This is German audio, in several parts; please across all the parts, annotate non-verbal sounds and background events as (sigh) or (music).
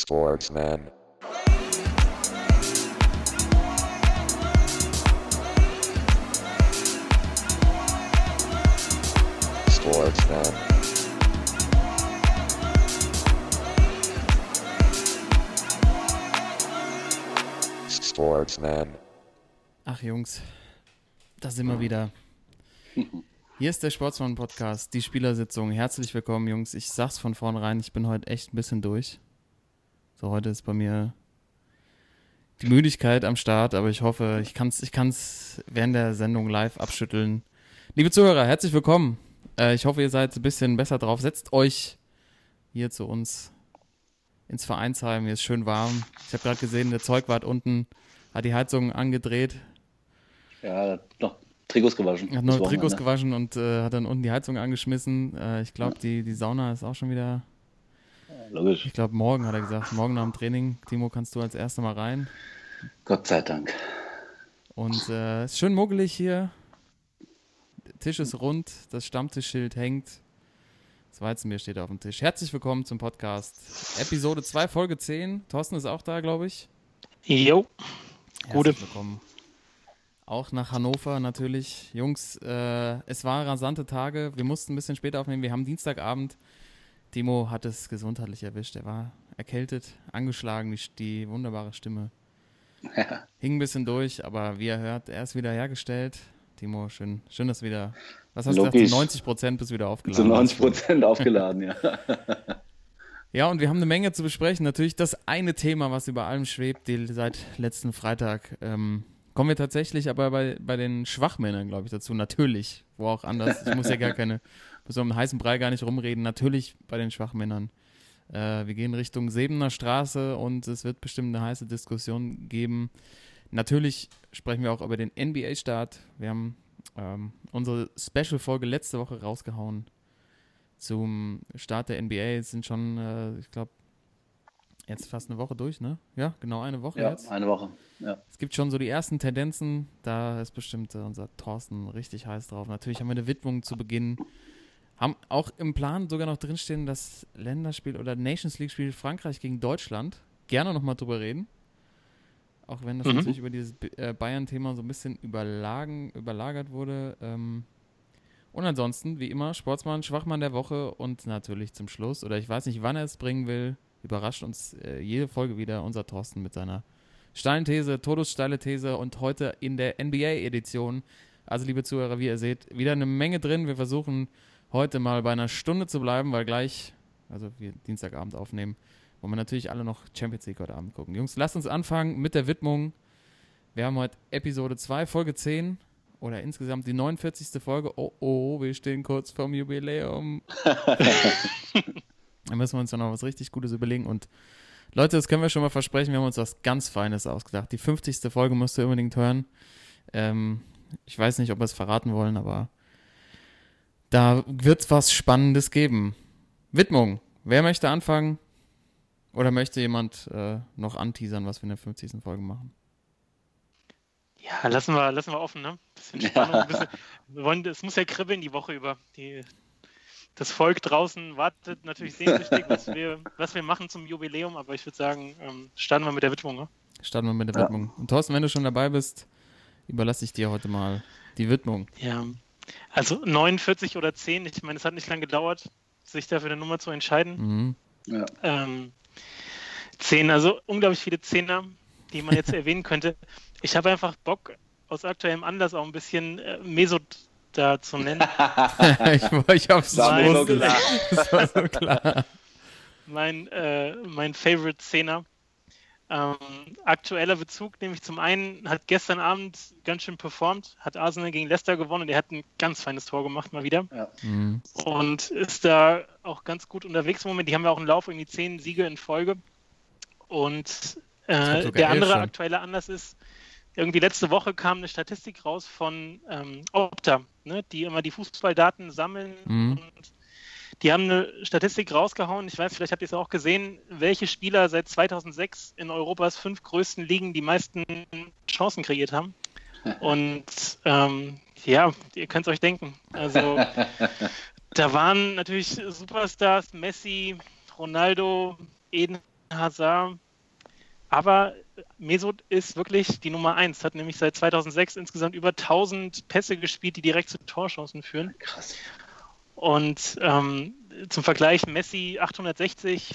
Sportsman. Sportsman. Sportsman. Ach Jungs, da sind wir wieder. Hier ist der Sportsmann-Podcast, die Spielersitzung. Herzlich willkommen, Jungs. Ich sag's von vornherein, ich bin heute echt ein bisschen durch. So, heute ist bei mir die Müdigkeit am Start, aber ich hoffe, ich kann's, ich kann's während der Sendung live abschütteln. Liebe Zuhörer, herzlich willkommen. Äh, ich hoffe, ihr seid ein bisschen besser drauf. Setzt euch hier zu uns ins Vereinsheim. Hier ist schön warm. Ich habe gerade gesehen, der Zeugwart unten hat die Heizung angedreht, Ja, noch Trikots gewaschen. hat noch Trikots gewaschen und äh, hat dann unten die Heizung angeschmissen. Äh, ich glaube, die, die Sauna ist auch schon wieder. Logisch. Ich glaube, morgen hat er gesagt. Morgen nach dem Training. Timo, kannst du als erster mal rein. Gott sei Dank. Und äh, ist schön muggelig hier. Der Tisch ist rund, das Stammtischschild hängt. Das Weizenbier steht auf dem Tisch. Herzlich willkommen zum Podcast. Episode 2, Folge 10. Thorsten ist auch da, glaube ich. Jo, Gute. Herzlich willkommen. Auch nach Hannover natürlich. Jungs, äh, es waren rasante Tage. Wir mussten ein bisschen später aufnehmen. Wir haben Dienstagabend. Timo hat es gesundheitlich erwischt. Er war erkältet, angeschlagen, die, die wunderbare Stimme. Hing ein bisschen durch, aber wie ihr hört, er ist wieder hergestellt. Timo, schön, schön, dass du wieder. Was hast du gesagt? Logisch. Zu 90 Prozent bist wieder Zu aufgeladen. 90 Prozent aufgeladen, ja. (laughs) Ja, und wir haben eine Menge zu besprechen. Natürlich das eine Thema, was über allem schwebt, die seit letzten Freitag. Ähm, kommen wir tatsächlich aber bei, bei den Schwachmännern, glaube ich, dazu. Natürlich, wo auch anders. Ich muss ja gar keine, muss um den heißen Brei gar nicht rumreden. Natürlich bei den Schwachmännern. Äh, wir gehen Richtung Sebener Straße und es wird bestimmt eine heiße Diskussion geben. Natürlich sprechen wir auch über den NBA-Start. Wir haben ähm, unsere Special-Folge letzte Woche rausgehauen zum Start der NBA. Es sind schon, äh, ich glaube, jetzt fast eine Woche durch, ne? Ja, genau eine Woche Ja, jetzt. eine Woche. Ja. Es gibt schon so die ersten Tendenzen. Da ist bestimmt äh, unser Thorsten richtig heiß drauf. Natürlich haben wir eine Widmung zu Beginn. Haben auch im Plan sogar noch drinstehen, das Länderspiel oder Nations League-Spiel Frankreich gegen Deutschland. Gerne nochmal drüber reden. Auch wenn das Mhm. natürlich über dieses äh, Bayern-Thema so ein bisschen überlagen, überlagert wurde. Ähm, und ansonsten, wie immer, Sportsmann, Schwachmann der Woche und natürlich zum Schluss, oder ich weiß nicht, wann er es bringen will, überrascht uns äh, jede Folge wieder unser Thorsten mit seiner steilen These, todessteile These und heute in der NBA-Edition. Also, liebe Zuhörer, wie ihr seht, wieder eine Menge drin. Wir versuchen heute mal bei einer Stunde zu bleiben, weil gleich, also wir Dienstagabend aufnehmen, wollen wir natürlich alle noch Champions League heute Abend gucken. Jungs, lasst uns anfangen mit der Widmung. Wir haben heute Episode 2, Folge 10 oder insgesamt die 49. Folge. Oh, oh, wir stehen kurz vorm Jubiläum. (laughs) da müssen wir uns ja noch was richtig Gutes überlegen und Leute, das können wir schon mal versprechen, wir haben uns was ganz Feines ausgedacht. Die 50. Folge musst du unbedingt hören. Ähm, ich weiß nicht, ob wir es verraten wollen, aber da wird es was Spannendes geben. Widmung. Wer möchte anfangen? Oder möchte jemand äh, noch anteasern, was wir in der 50. Folge machen? ja, lassen wir, lassen wir offen, ne? Bisschen Spannung. (laughs) Ein bisschen, wir wollen, es muss ja kribbeln die Woche über. Die, das Volk draußen wartet natürlich sehnsüchtig, was (laughs) wir, was wir machen zum Jubiläum, aber ich würde sagen, ähm, starten wir mit der Widmung, ne? Starten wir mit der Ja. Widmung. Und Thorsten, wenn du schon dabei bist, überlasse ich dir heute mal die Widmung. Ja. Also 49 oder 10, ich meine, es hat nicht lange gedauert, sich dafür eine Nummer zu entscheiden. Mhm. ja. Ähm, zehn, also unglaublich viele Zehner, die man jetzt (laughs) erwähnen könnte. Ich habe einfach Bock, aus aktuellem Anlass auch ein bisschen äh, Mesut da zu nennen. (laughs) ich, ich hab's War so klar. Das (laughs) war so klar. mein, äh, mein Favorite Zehner. Ähm, aktueller Bezug, nämlich zum einen hat gestern Abend ganz schön performt, hat Arsenal gegen Leicester gewonnen und er hat ein ganz feines Tor gemacht mal wieder ja. Mhm. und ist da auch ganz gut unterwegs im Moment. Die haben ja auch einen Lauf, irgendwie zehn Siege in Folge. Und äh, der andere schon. aktuelle Anlass ist, irgendwie letzte Woche kam eine Statistik raus von ähm, Opta, ne, die immer die Fußballdaten sammeln Mhm. und die haben eine Statistik rausgehauen. Ich weiß, vielleicht habt ihr es auch gesehen, welche Spieler seit 2006 in Europas fünf größten Ligen die meisten Chancen kreiert haben. (laughs) Und ähm, ja, ihr könnt es euch denken. Also (laughs) da waren natürlich Superstars, Messi, Ronaldo, Eden Hazard. Aber Mesut ist wirklich die Nummer 1, hat nämlich seit 2006 insgesamt über 1000 Pässe gespielt, die direkt zu Torchancen führen. Krass. Und ähm, zum Vergleich Messi 860,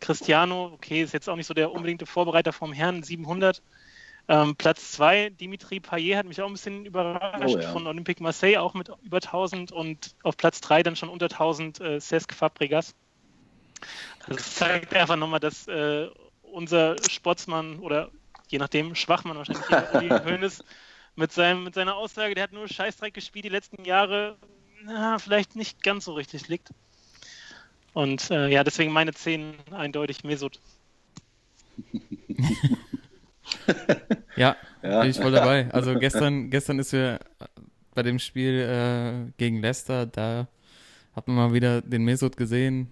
Cristiano, okay, ist jetzt auch nicht so der unbedingte Vorbereiter vom Herrn, 700. Ähm, Platz 2, Dimitri Payet hat mich auch ein bisschen überrascht Oh, ja. von Olympique Marseille, auch mit über 1000 und auf Platz 3 dann schon unter 1000 äh, Cesc Fabregas. Also Das zeigt einfach nochmal, dass äh, unser Sportsmann oder je nachdem Schwachmann wahrscheinlich Uli (laughs) Hoeneß mit, seinem, mit seiner Aussage, der hat nur Scheißdreck gespielt die letzten Jahre, na, vielleicht nicht ganz so richtig liegt. Und äh, ja, deswegen meine 10 eindeutig Mesut. (laughs) Ja, Ja. bin ich voll dabei. Also (laughs) gestern, gestern ist wir bei dem Spiel äh, gegen Leicester, da hat man mal wieder den Mesut gesehen,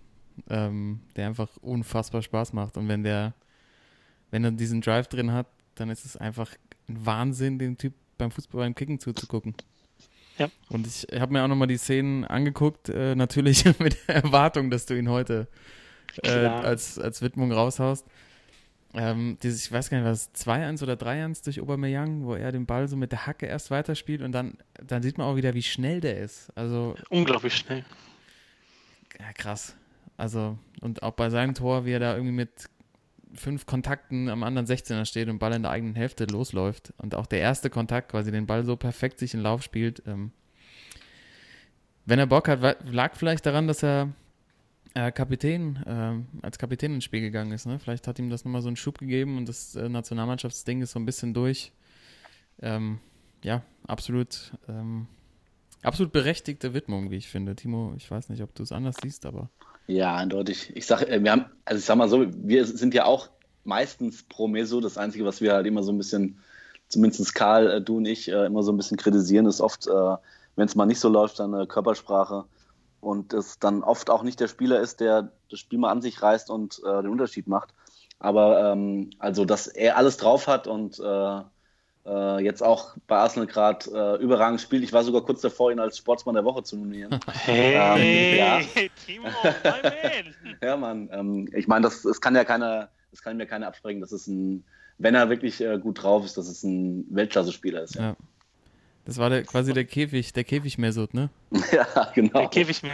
ähm, der einfach unfassbar Spaß macht. Und wenn der, wenn er diesen Drive drin hat, dann ist es einfach ein Wahnsinn, dem Typ beim Fußball beim Kicken zuzugucken. Ja. Und ich habe mir auch nochmal die Szenen angeguckt, äh, natürlich (laughs) mit der Erwartung, dass du ihn heute äh, als, als Widmung raushaust. Ähm, dieses, ich weiß gar nicht, was 2-1 oder 3-1 durch Aubameyang, wo er den Ball so mit der Hacke erst weiterspielt und dann, dann sieht man auch wieder, wie schnell der ist. Also Unglaublich schnell. ja, krass. Also, und auch bei seinem Tor, wie er da irgendwie mit fünf Kontakten am anderen 16er steht und Ball in der eigenen Hälfte losläuft. Und auch der erste Kontakt, quasi den Ball so perfekt sich in Lauf spielt. Ähm, wenn er Bock hat, lag vielleicht daran, dass er äh, Kapitän, ähm, als Kapitän ins Spiel gegangen ist. Ne? Vielleicht hat ihm das nochmal so einen Schub gegeben und das äh, Nationalmannschaftsding ist so ein bisschen durch. Ähm, ja, absolut, ähm, absolut berechtigte Widmung, wie ich finde. Timo, ich weiß nicht, ob du es anders siehst, aber Ja, eindeutig. Ich sag, äh, wir haben, also ich sag mal so, wir sind ja auch meistens pro Meso. Das Einzige, was wir halt immer so ein bisschen, zumindest Karl, äh, du und ich, äh, immer so ein bisschen kritisieren, ist oft, wenn es mal nicht so läuft, dann Körpersprache. Und es dann oft auch nicht der Spieler ist, der das Spiel mal an sich reißt und den Unterschied macht. Aber ähm, also, dass er alles drauf hat und äh, äh, jetzt auch bei Arsenal gerade äh, überragend spielt. Ich war sogar kurz davor, ihn als Sportsmann der Woche zu nominieren. (laughs) Hey, Ähm, ja. Timo, my man. (laughs) Ja, Mann. Ähm, ich meine, das, das kann ja keiner, das kann mir keiner absprechen. Das ist ein, wenn er wirklich äh, gut drauf ist, dass es ein Weltklasse-Spieler ist. Ja, ja. Das war der, quasi der Käfig, der Käfig-Mesut, ne? (laughs) ja genau. Der Käfig mir.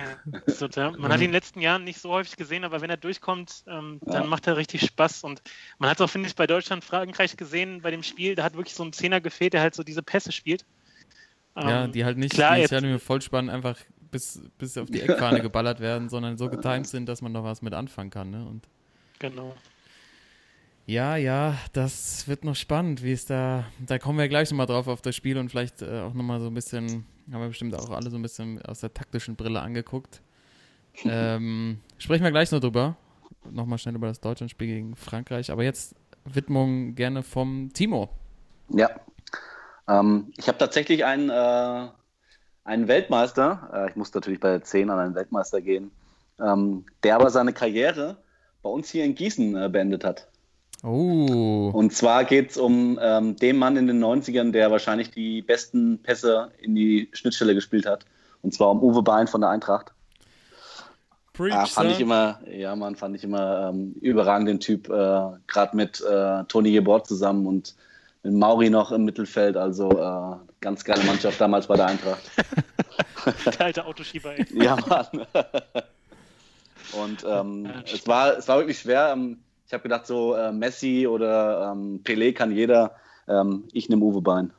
So, ja. Man hat ihn in den letzten Jahren nicht so häufig gesehen, aber wenn er durchkommt, ähm, dann Ja. macht er richtig Spaß. Und man hat es auch, finde ich, bei Deutschland, Frankreich gesehen, bei dem Spiel, da hat wirklich so ein Zehner gefehlt, der halt so diese Pässe spielt. ja, Ähm, die halt nicht, klar, die jetzt- nicht halt im Vollspann einfach bis, bis auf die Eckfahne geballert werden, sondern so getimt sind, dass man noch was mit anfangen kann, ne? Und Genau. Ja, ja, das wird noch spannend, wie es da, da kommen wir gleich nochmal drauf auf das Spiel und vielleicht äh, auch nochmal so ein bisschen, haben wir bestimmt auch alle so ein bisschen aus der taktischen Brille angeguckt. (laughs) ähm, sprechen wir gleich noch drüber. Nochmal schnell über das Deutschlandspiel gegen Frankreich. Aber jetzt Widmung gerne vom Timo. Ja. Ähm, ich habe tatsächlich einen, äh, einen Weltmeister, äh, ich muss natürlich bei der 10 an einen Weltmeister gehen, ähm, der aber seine Karriere bei uns hier in Gießen äh, beendet hat. Oh, Und zwar geht es um ähm, den Mann in den 90ern, der wahrscheinlich die besten Pässe in die Schnittstelle gespielt hat. Und zwar um Uwe Bein von der Eintracht. Preach, Ah, fand ich immer, ja, man fand ich immer ähm, überragend den Typ, äh, gerade mit äh, Toni Gebord zusammen und mit Mauri noch im Mittelfeld. Also äh, ganz geile Mannschaft damals bei der Eintracht. (laughs) Der alte Autoschieber, ey. Ja, Mann. (laughs) Und ähm, es, war, es war wirklich schwer. Ähm, Ich habe gedacht, so äh, Messi oder ähm, Pelé kann jeder. Ähm, ich nehme Uwe Bein.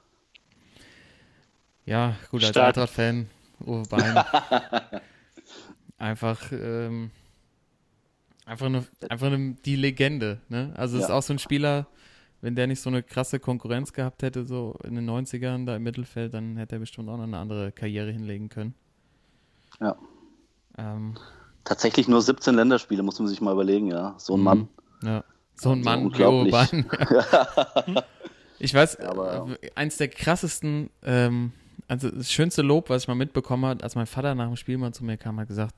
Ja, gut, als. Eintracht-Fan, Uwe Bein. (laughs) einfach, ähm, einfach, nur, einfach nur die Legende. Ne? Also es ist Ja. auch so ein Spieler, wenn der nicht so eine krasse Konkurrenz gehabt hätte, so in den 90ern da im Mittelfeld, dann hätte er bestimmt auch noch eine andere Karriere hinlegen können. Ja. Ähm, Tatsächlich nur 17 Länderspiele, muss man sich mal überlegen, ja. So ein Mhm. Mann. Ja. So ein Mann wie. Bein. (laughs) (laughs) ich weiß, Aber- äh, eins der krassesten, ähm, also das schönste Lob, was ich mal mitbekommen habe, als mein Vater nach dem Spiel mal zu mir kam, hat gesagt,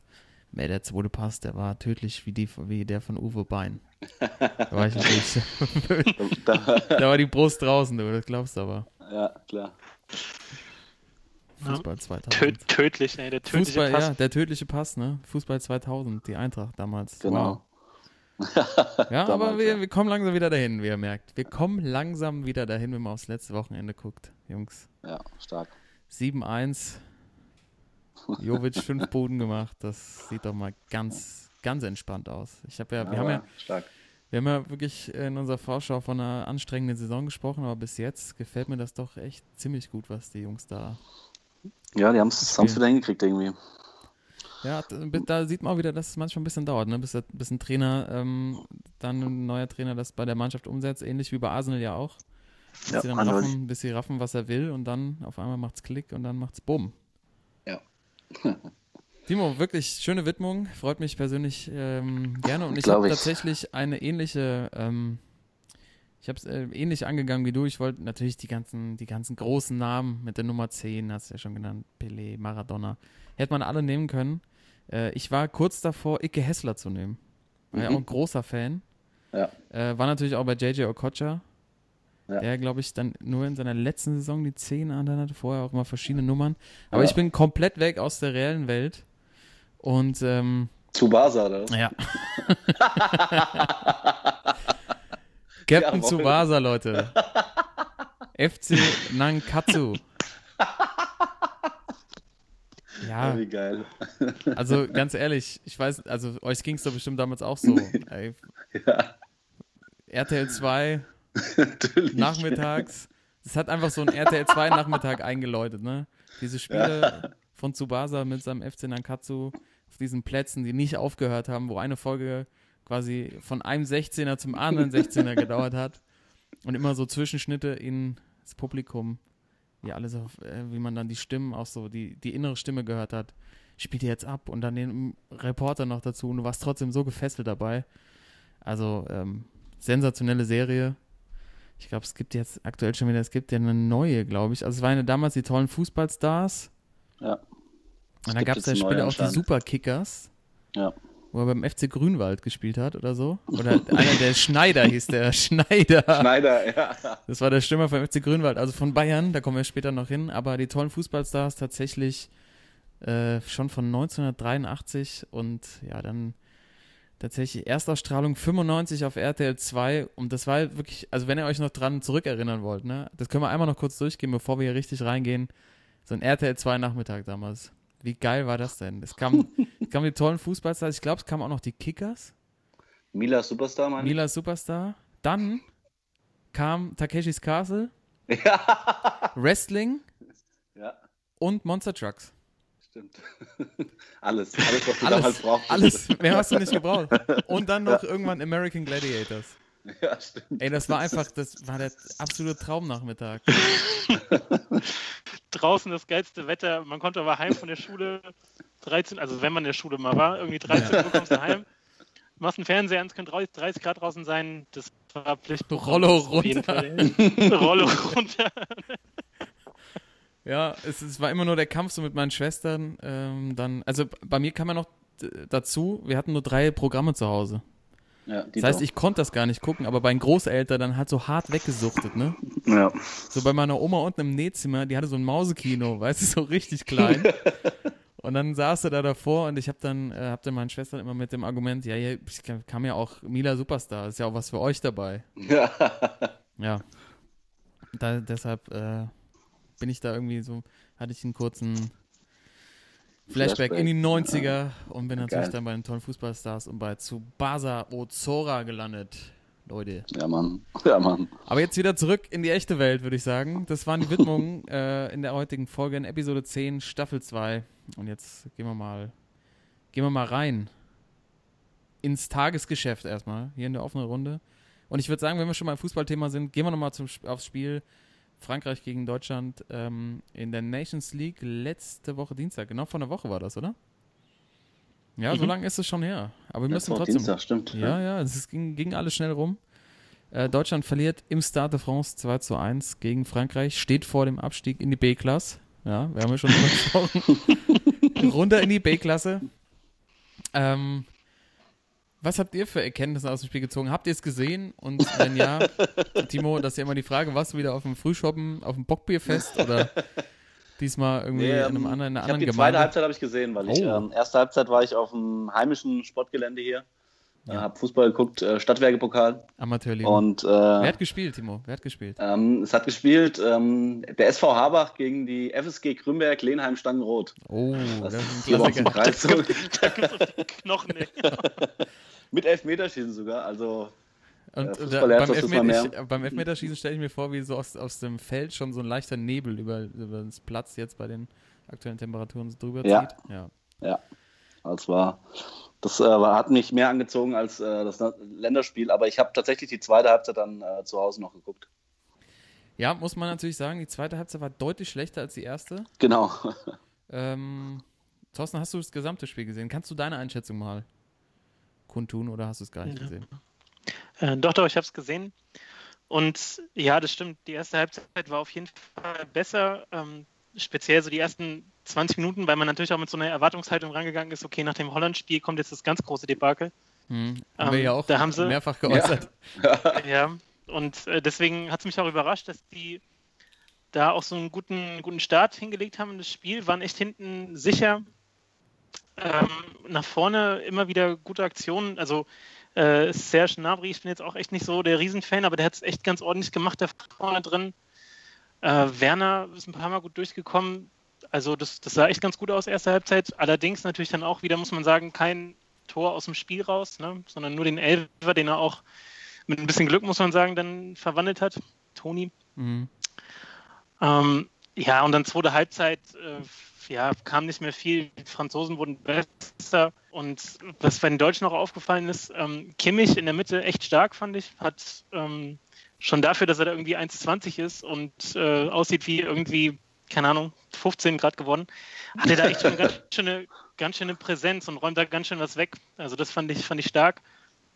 "Ey, der zweite Pass, der war tödlich wie, die, wie der von Uwe Bein. Da war ich natürlich, (laughs) Da, da war die Brust draußen, du, das glaubst du aber. ja, klar. Ja. Fußball 2000. Tö tödlich, ey, der tödliche Fußball, Pass. ja, der tödliche Pass, ne? Fußball 2000, die Eintracht damals. Genau. Wow. (laughs) Ja, aber wir, ja. wir kommen langsam wieder dahin, wie ihr merkt. Wir kommen langsam wieder dahin, wenn man aufs letzte Wochenende guckt, Jungs. Ja, stark. 7-1. (laughs) Jovic fünf Buden gemacht. Das sieht doch mal ganz, ganz entspannt aus. Ich habe ja, wir haben ja, stark. wir haben ja wirklich in unserer Vorschau von einer anstrengenden Saison gesprochen, aber bis jetzt gefällt mir das doch echt ziemlich gut, was die Jungs da. Ja, die haben es wieder hingekriegt irgendwie. Ja, da sieht man auch wieder, dass es manchmal ein bisschen dauert, ne? bis, bis ein Trainer, ähm, dann ein neuer Trainer das bei der Mannschaft umsetzt, ähnlich wie bei Arsenal ja auch. Bis Ja, sie dann raffen, bis sie raffen, was er will und dann auf einmal macht's Klick und dann macht's Bumm. Ja. (laughs) Timo, wirklich schöne Widmung. Freut mich persönlich ähm, gerne. Und ich habe ich. tatsächlich eine ähnliche, ähm, ich habe es äh, ähnlich angegangen wie du. Ich wollte natürlich die ganzen, die ganzen großen Namen mit der Nummer 10, hast du ja schon genannt, Pelé, Maradona. Hätte man alle nehmen können. Äh, ich war kurz davor, Icke Hessler zu nehmen. War ja Mhm. auch ein großer Fan. Ja. Äh, war natürlich auch bei JJ Okocha. Ja. Der, glaube ich, dann nur in seiner letzten Saison die 10 an hatte, vorher auch mal verschiedene Nummern. Aber Ja. ich bin komplett weg aus der reellen Welt. Und ähm, Tsubasa, oder? was? ja. (laughs) Captain Jawohl. Tsubasa, Leute. (laughs) FC Nankatsu. (laughs) Ja, Oh, wie geil. also ganz ehrlich, ich weiß, also euch ging es doch bestimmt damals auch so. (laughs) Ey, Ja, RTL 2, natürlich. nachmittags. Das hat einfach so ein RTL 2 Nachmittag eingeläutet, ne? Diese Spiele von Tsubasa mit seinem FC Nankatsu auf diesen Plätzen, die nicht aufgehört haben, wo eine Folge quasi von einem 16er zum anderen 16er gedauert hat und immer so Zwischenschnitte in das Publikum, wie alles auf, äh, wie man dann die Stimmen auch so, die, die innere Stimme gehört hat, spielt ihr jetzt ab und dann den Reporter noch dazu und du warst trotzdem so gefesselt dabei. Also ähm, sensationelle Serie. Ich glaube, es gibt jetzt aktuell schon wieder, es gibt ja eine neue, glaube ich. Also es waren ja damals die tollen Fußballstars. Ja. Und dann gab es ja später auch die. Superkickers, Ja. Wo er beim FC Grünwald gespielt hat oder so. Oder einer der Schneider hieß der (laughs) Schneider. Schneider, ja. Das war der Stürmer vom FC Grünwald, also von Bayern, da kommen wir später noch hin. Aber die tollen Fußballstars tatsächlich äh, schon von 1983 und ja, dann tatsächlich Erstausstrahlung 95 auf RTL 2 und das war wirklich, also wenn ihr euch noch dran zurückerinnern wollt, ne, das können wir einmal noch kurz durchgehen, bevor wir hier richtig reingehen. So ein RTL 2 Nachmittag damals. Wie geil war das denn? Es kam, (laughs) es kamen die tollen Fußballstars, ich glaube, es kamen auch noch die Kickers. Mila Superstar, Mann. Mila Superstar. Dann kam Takeshis Castle, (laughs) Ja. Wrestling ja, und Monster Trucks. stimmt. (laughs) alles, alles, was du Alles, damals brauchst. alles. Mehr hast du nicht gebraucht. Und dann noch irgendwann American Gladiators. (laughs) Ja, stimmt. Ey, das war (laughs) einfach, das war der absolute Traumnachmittag. (laughs) Draußen das geilste Wetter, man konnte aber heim von der Schule 13, also wenn man in der Schule mal war, irgendwie 13 Uhr kommst du heim, machst einen Fernseher an, es können 30 30 Grad draußen sein, das war Pflicht. Rollo runter. Rollo runter. Ja, es, es war immer nur der Kampf so mit meinen Schwestern. Ähm, dann, also bei mir kam ja noch dazu, wir hatten nur drei Programme zu Hause. Ja, Das heißt, ich konnte das gar nicht gucken, aber bei den Großeltern dann halt so hart weggesuchtet, ne? Ja. So bei meiner Oma unten im Nähzimmer, die hatte so ein Mausekino, weißt du, so richtig klein. (laughs) und dann saß er da davor und ich habe dann, äh, hab dann meinen Schwestern immer mit dem Argument, ja, hier ich kam ja auch Mila Superstar, ist ja auch was für euch dabei. ja. Ja. Da, deshalb äh, bin ich da irgendwie so, hatte ich einen kurzen Flashback, in die 90er und bin natürlich Geil. dann bei den tollen Fußballstars und bei Tsubasa Ozora gelandet. Leute. Ja, Mann. (laughs) Ja, Mann. Aber jetzt wieder zurück in die echte Welt, würde ich sagen. Das waren die (laughs) Widmungen äh, in der heutigen Folge in Episode 10, Staffel 2. Und jetzt gehen wir mal, gehen wir mal rein ins Tagesgeschäft erstmal, hier in der offenen Runde. Und ich würde sagen, wenn wir schon mal im Fußballthema sind, gehen wir nochmal aufs Spiel Frankreich gegen Deutschland ähm, in der Nations League letzte Woche Dienstag. Genau vor einer Woche war das, oder? Ja, so Mhm. lange ist es schon her. Aber wir Das müssen trotzdem. Dienstag, stimmt. Ja, ja, es ging, ging alles schnell rum. Äh, Deutschland verliert im Stade de France 2 zu 1 gegen Frankreich, steht vor dem Abstieg in die B-Klasse. Ja, wir haben ja schon drüber (laughs) gesprochen. (laughs) Runter in die B-Klasse. Ähm, was habt ihr für Erkenntnisse aus dem Spiel gezogen? Habt ihr es gesehen? Und wenn ja, (laughs) Timo, das ist ja immer die Frage, warst du wieder auf dem Frühschoppen, auf dem Bockbierfest oder (laughs) diesmal irgendwie Nee, in, ähm, einem anderen, in einer ich habe anderen die zweite Gemeinde? Halbzeit habe ich gesehen, weil ich Oh. ähm, erste Halbzeit war ich auf dem heimischen Sportgelände hier Ja. Äh, hab Fußball geguckt, äh, Stadtwerkepokal. Amateurliga. Und, äh, Wer hat gespielt, Timo? Wer hat gespielt? Ähm, es hat gespielt ähm, der SV Habach gegen die FSG Grünberg, Lenheim Stangenrot. Oh, das, das ist ein Klassiker. Da gibt es Knochen, ey. (laughs) Mit Elfmeterschießen sogar, also und äh, da, beim, Elfmeter, beim, Elfmeterschießen stelle ich mir vor, wie so aus, aus dem Feld schon so ein leichter Nebel über, über das Platz jetzt bei den aktuellen Temperaturen drüber ja. zieht. Ja. Ja. Das war, das äh, hat mich mehr angezogen als äh, das Länderspiel, aber ich habe tatsächlich die zweite Halbzeit dann äh, zu Hause noch geguckt. Ja, muss man natürlich sagen, die zweite Halbzeit war deutlich schlechter als die erste. Genau. Ähm, Thorsten, hast du das gesamte Spiel gesehen? Kannst du deine Einschätzung mal kundtun oder hast du es gar nicht ja. gesehen? Äh, doch, doch, ich habe es gesehen. Und ja, das stimmt. Die erste Halbzeit war auf jeden Fall besser. Ähm, speziell so die ersten 20 Minuten, weil man natürlich auch mit so einer Erwartungshaltung rangegangen ist, okay, nach dem Holland-Spiel kommt jetzt das ganz große Debakel. Hm, haben ähm, wir ja auch da haben sie, mehrfach geäußert. Ja, (laughs) ja. und äh, deswegen hat es mich auch überrascht, dass die da auch so einen guten, guten Start hingelegt haben in das Spiel, waren echt hinten sicher. Ähm, nach vorne immer wieder gute Aktionen. Also äh, Serge Gnabry, ich bin jetzt auch echt nicht so der Riesenfan, aber der hat es echt ganz ordentlich gemacht da vorne drin. Äh, Werner ist ein paar Mal gut durchgekommen. Also das, das sah echt ganz gut aus, erste Halbzeit. Allerdings natürlich dann auch wieder, muss man sagen, kein Tor aus dem Spiel raus, ne? sondern nur den Elfer, den er auch mit ein bisschen Glück, muss man sagen, dann verwandelt hat. Toni. Mhm. Ähm, ja, und dann zweite Halbzeit, äh, ja, kam nicht mehr viel. Die Franzosen wurden besser. Und was bei den Deutschen noch aufgefallen ist, ähm, Kimmich in der Mitte echt stark, fand ich. Hat ähm, schon dafür, dass er da irgendwie 1,20 ist und äh, aussieht wie irgendwie, keine Ahnung, 15 Grad geworden, hat er da echt schon (laughs) ganz schöne, ganz schöne Präsenz und räumt da ganz schön was weg. Also das fand ich, fand ich stark.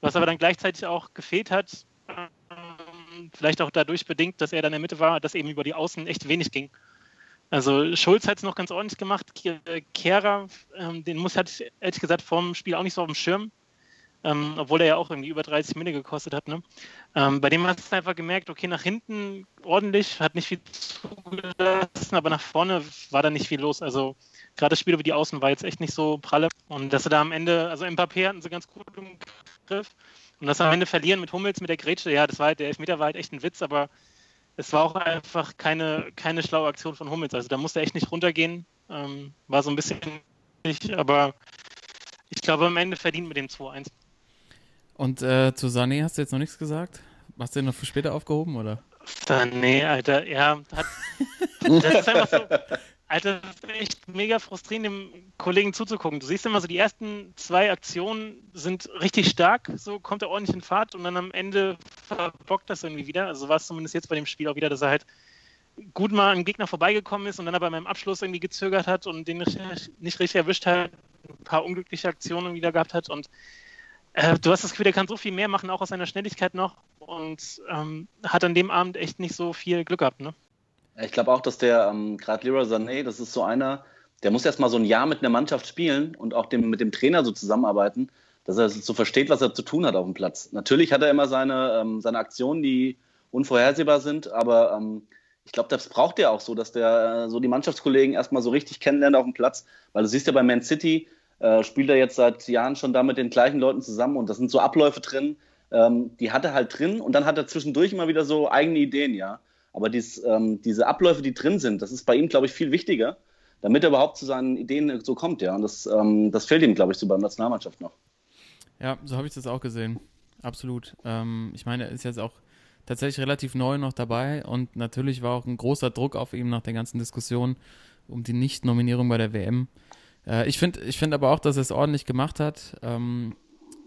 Was aber dann gleichzeitig auch gefehlt hat, ähm, vielleicht auch dadurch bedingt, dass er da in der Mitte war, dass eben über die Außen echt wenig ging. Also Schulz hat es noch ganz ordentlich gemacht. Kehrer, ähm, den muss hat ehrlich gesagt vorm Spiel auch nicht so auf dem Schirm ähm, obwohl er ja auch irgendwie über 30 Mille gekostet hat. Ne? Ähm, bei dem hat es einfach gemerkt, okay, nach hinten ordentlich, hat nicht viel zugelassen, aber nach vorne war da nicht viel los. Also gerade das Spiel über die Außen war jetzt echt nicht so pralle. Und dass sie da am Ende, also Mbappé hatten sie ganz gut im Griff. Und dass sie am Ende verlieren mit Hummels, mit der Grätsche, ja, das war halt, der Elfmeter war halt echt ein Witz, aber es war auch einfach keine, keine schlaue Aktion von Hummels. Also da musste er echt nicht runtergehen. Ähm, war so ein bisschen nicht, aber ich glaube am Ende verdient mit dem 2-1. Und äh, zu Sané hast du jetzt noch nichts gesagt? Hast du den noch für später aufgehoben, oder? Sané, Alter, ja. Hat, (laughs) das ist einfach so. Alter, das ist echt mega frustrierend, dem Kollegen zuzugucken. Du siehst immer so, die ersten zwei Aktionen sind richtig stark, so kommt er ordentlich in Fahrt und dann am Ende verbockt das irgendwie wieder. Also war es zumindest jetzt bei dem Spiel auch wieder, dass er halt gut mal an Gegner vorbeigekommen ist und dann aber beim Abschluss irgendwie gezögert hat und den nicht, richtig erwischt hat, ein paar unglückliche Aktionen wieder gehabt hat und äh, du hast das Gefühl, der kann so viel mehr machen, auch aus seiner Schnelligkeit noch und ähm, hat an dem Abend echt nicht so viel Glück gehabt, ne? Ich glaube auch, dass der, ähm, gerade Leroy Sané, das ist so einer, der muss erst mal so ein Jahr mit einer Mannschaft spielen und auch dem, mit dem Trainer so zusammenarbeiten, dass er so versteht, was er zu tun hat auf dem Platz. Natürlich hat er immer seine, ähm, seine Aktionen, die unvorhersehbar sind, aber ähm, ich glaube, das braucht er auch so, dass der äh, so die Mannschaftskollegen erstmal so richtig kennenlernt auf dem Platz, weil du siehst ja bei Man City, äh, spielt er jetzt seit Jahren schon da mit den gleichen Leuten zusammen und das sind so Abläufe drin, ähm, die hat er halt drin und dann hat er zwischendurch immer wieder so eigene Ideen, ja. Aber dies, ähm, diese Abläufe, die drin sind, das ist bei ihm, glaube ich, viel wichtiger, damit er überhaupt zu seinen Ideen so kommt, ja. Und das, ähm, das fehlt ihm, glaube ich, so beim Nationalmannschaft noch. Ja, so habe ich das auch gesehen. Absolut. Ähm, ich meine, er ist jetzt auch tatsächlich relativ neu noch dabei und natürlich war auch ein großer Druck auf ihm nach der ganzen Diskussion um die Nicht-Nominierung bei der WM. Äh, ich finde ich find aber auch, dass er es ordentlich gemacht hat. Ähm,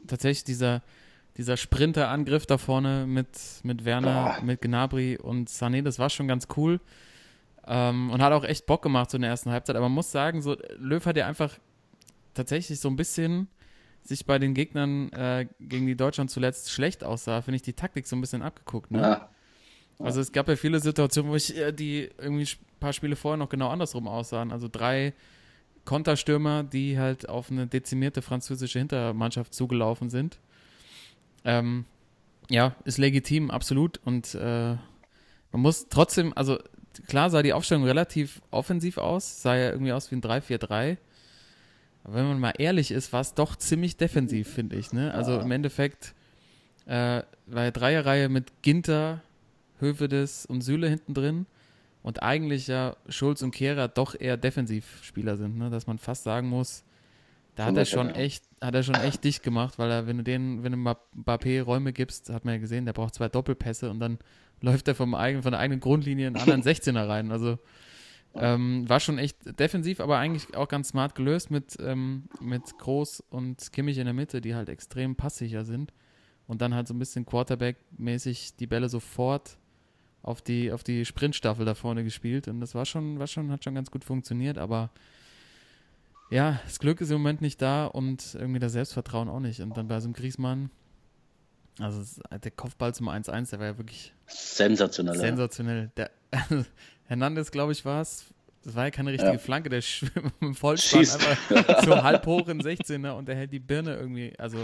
tatsächlich dieser, dieser Sprinter-Angriff da vorne mit, mit Werner, Boah. mit Gnabry und Sané, das war schon ganz cool. Ähm, und hat auch echt Bock gemacht so in der ersten Halbzeit. Aber man muss sagen, so, Löw hat ja einfach tatsächlich so ein bisschen sich bei den Gegnern, äh, gegen die Deutschland zuletzt schlecht aussah, finde ich die Taktik so ein bisschen abgeguckt. Ne? Ja. Also es gab ja viele Situationen, wo ich äh, die irgendwie ein paar Spiele vorher noch genau andersrum aussahen. Also drei Konterstürmer, die halt auf eine dezimierte französische Hintermannschaft zugelaufen sind. Ähm, ja, ist legitim, absolut. Und äh, man muss trotzdem, also klar sah die Aufstellung relativ offensiv aus, sah ja irgendwie aus wie ein 3-4-3. Aber wenn man mal ehrlich ist, war es doch ziemlich defensiv, finde ich. Ne? Also im Endeffekt äh, war ja Dreierreihe mit Ginter, Hövedes und Süle hinten drin. Und eigentlich ja Schulz und Kehrer doch eher Defensivspieler sind, ne? dass man fast sagen muss, da hat er schon echt, hat er schon echt dicht gemacht, weil er, wenn du den, wenn du Mba- Mbappé Räume gibst, hat man ja gesehen, der braucht zwei Doppelpässe und dann (laughs) läuft er vom eigenen, von der eigenen Grundlinie in einen anderen (laughs) 16er rein. Also ähm, war schon echt defensiv, aber eigentlich auch ganz smart gelöst mit, ähm, mit Groß und Kimmich in der Mitte, die halt extrem passsicher sind. Und dann halt so ein bisschen Quarterback-mäßig die Bälle sofort auf die, auf die Sprintstaffel da vorne gespielt. Und das war schon, war schon, hat schon ganz gut funktioniert, aber ja, das Glück ist im Moment nicht da und irgendwie das Selbstvertrauen auch nicht. Und dann bei so einem Griesmann, also der Kopfball zum 1-1, der war ja wirklich Sensationell. ja. sensationell. Der, Hernandez, glaube ich, war es. Das war ja keine richtige Ja. Flanke, der Vollspann Schießt. einfach (laughs) so halb hoch in 16er und der hält die Birne irgendwie, also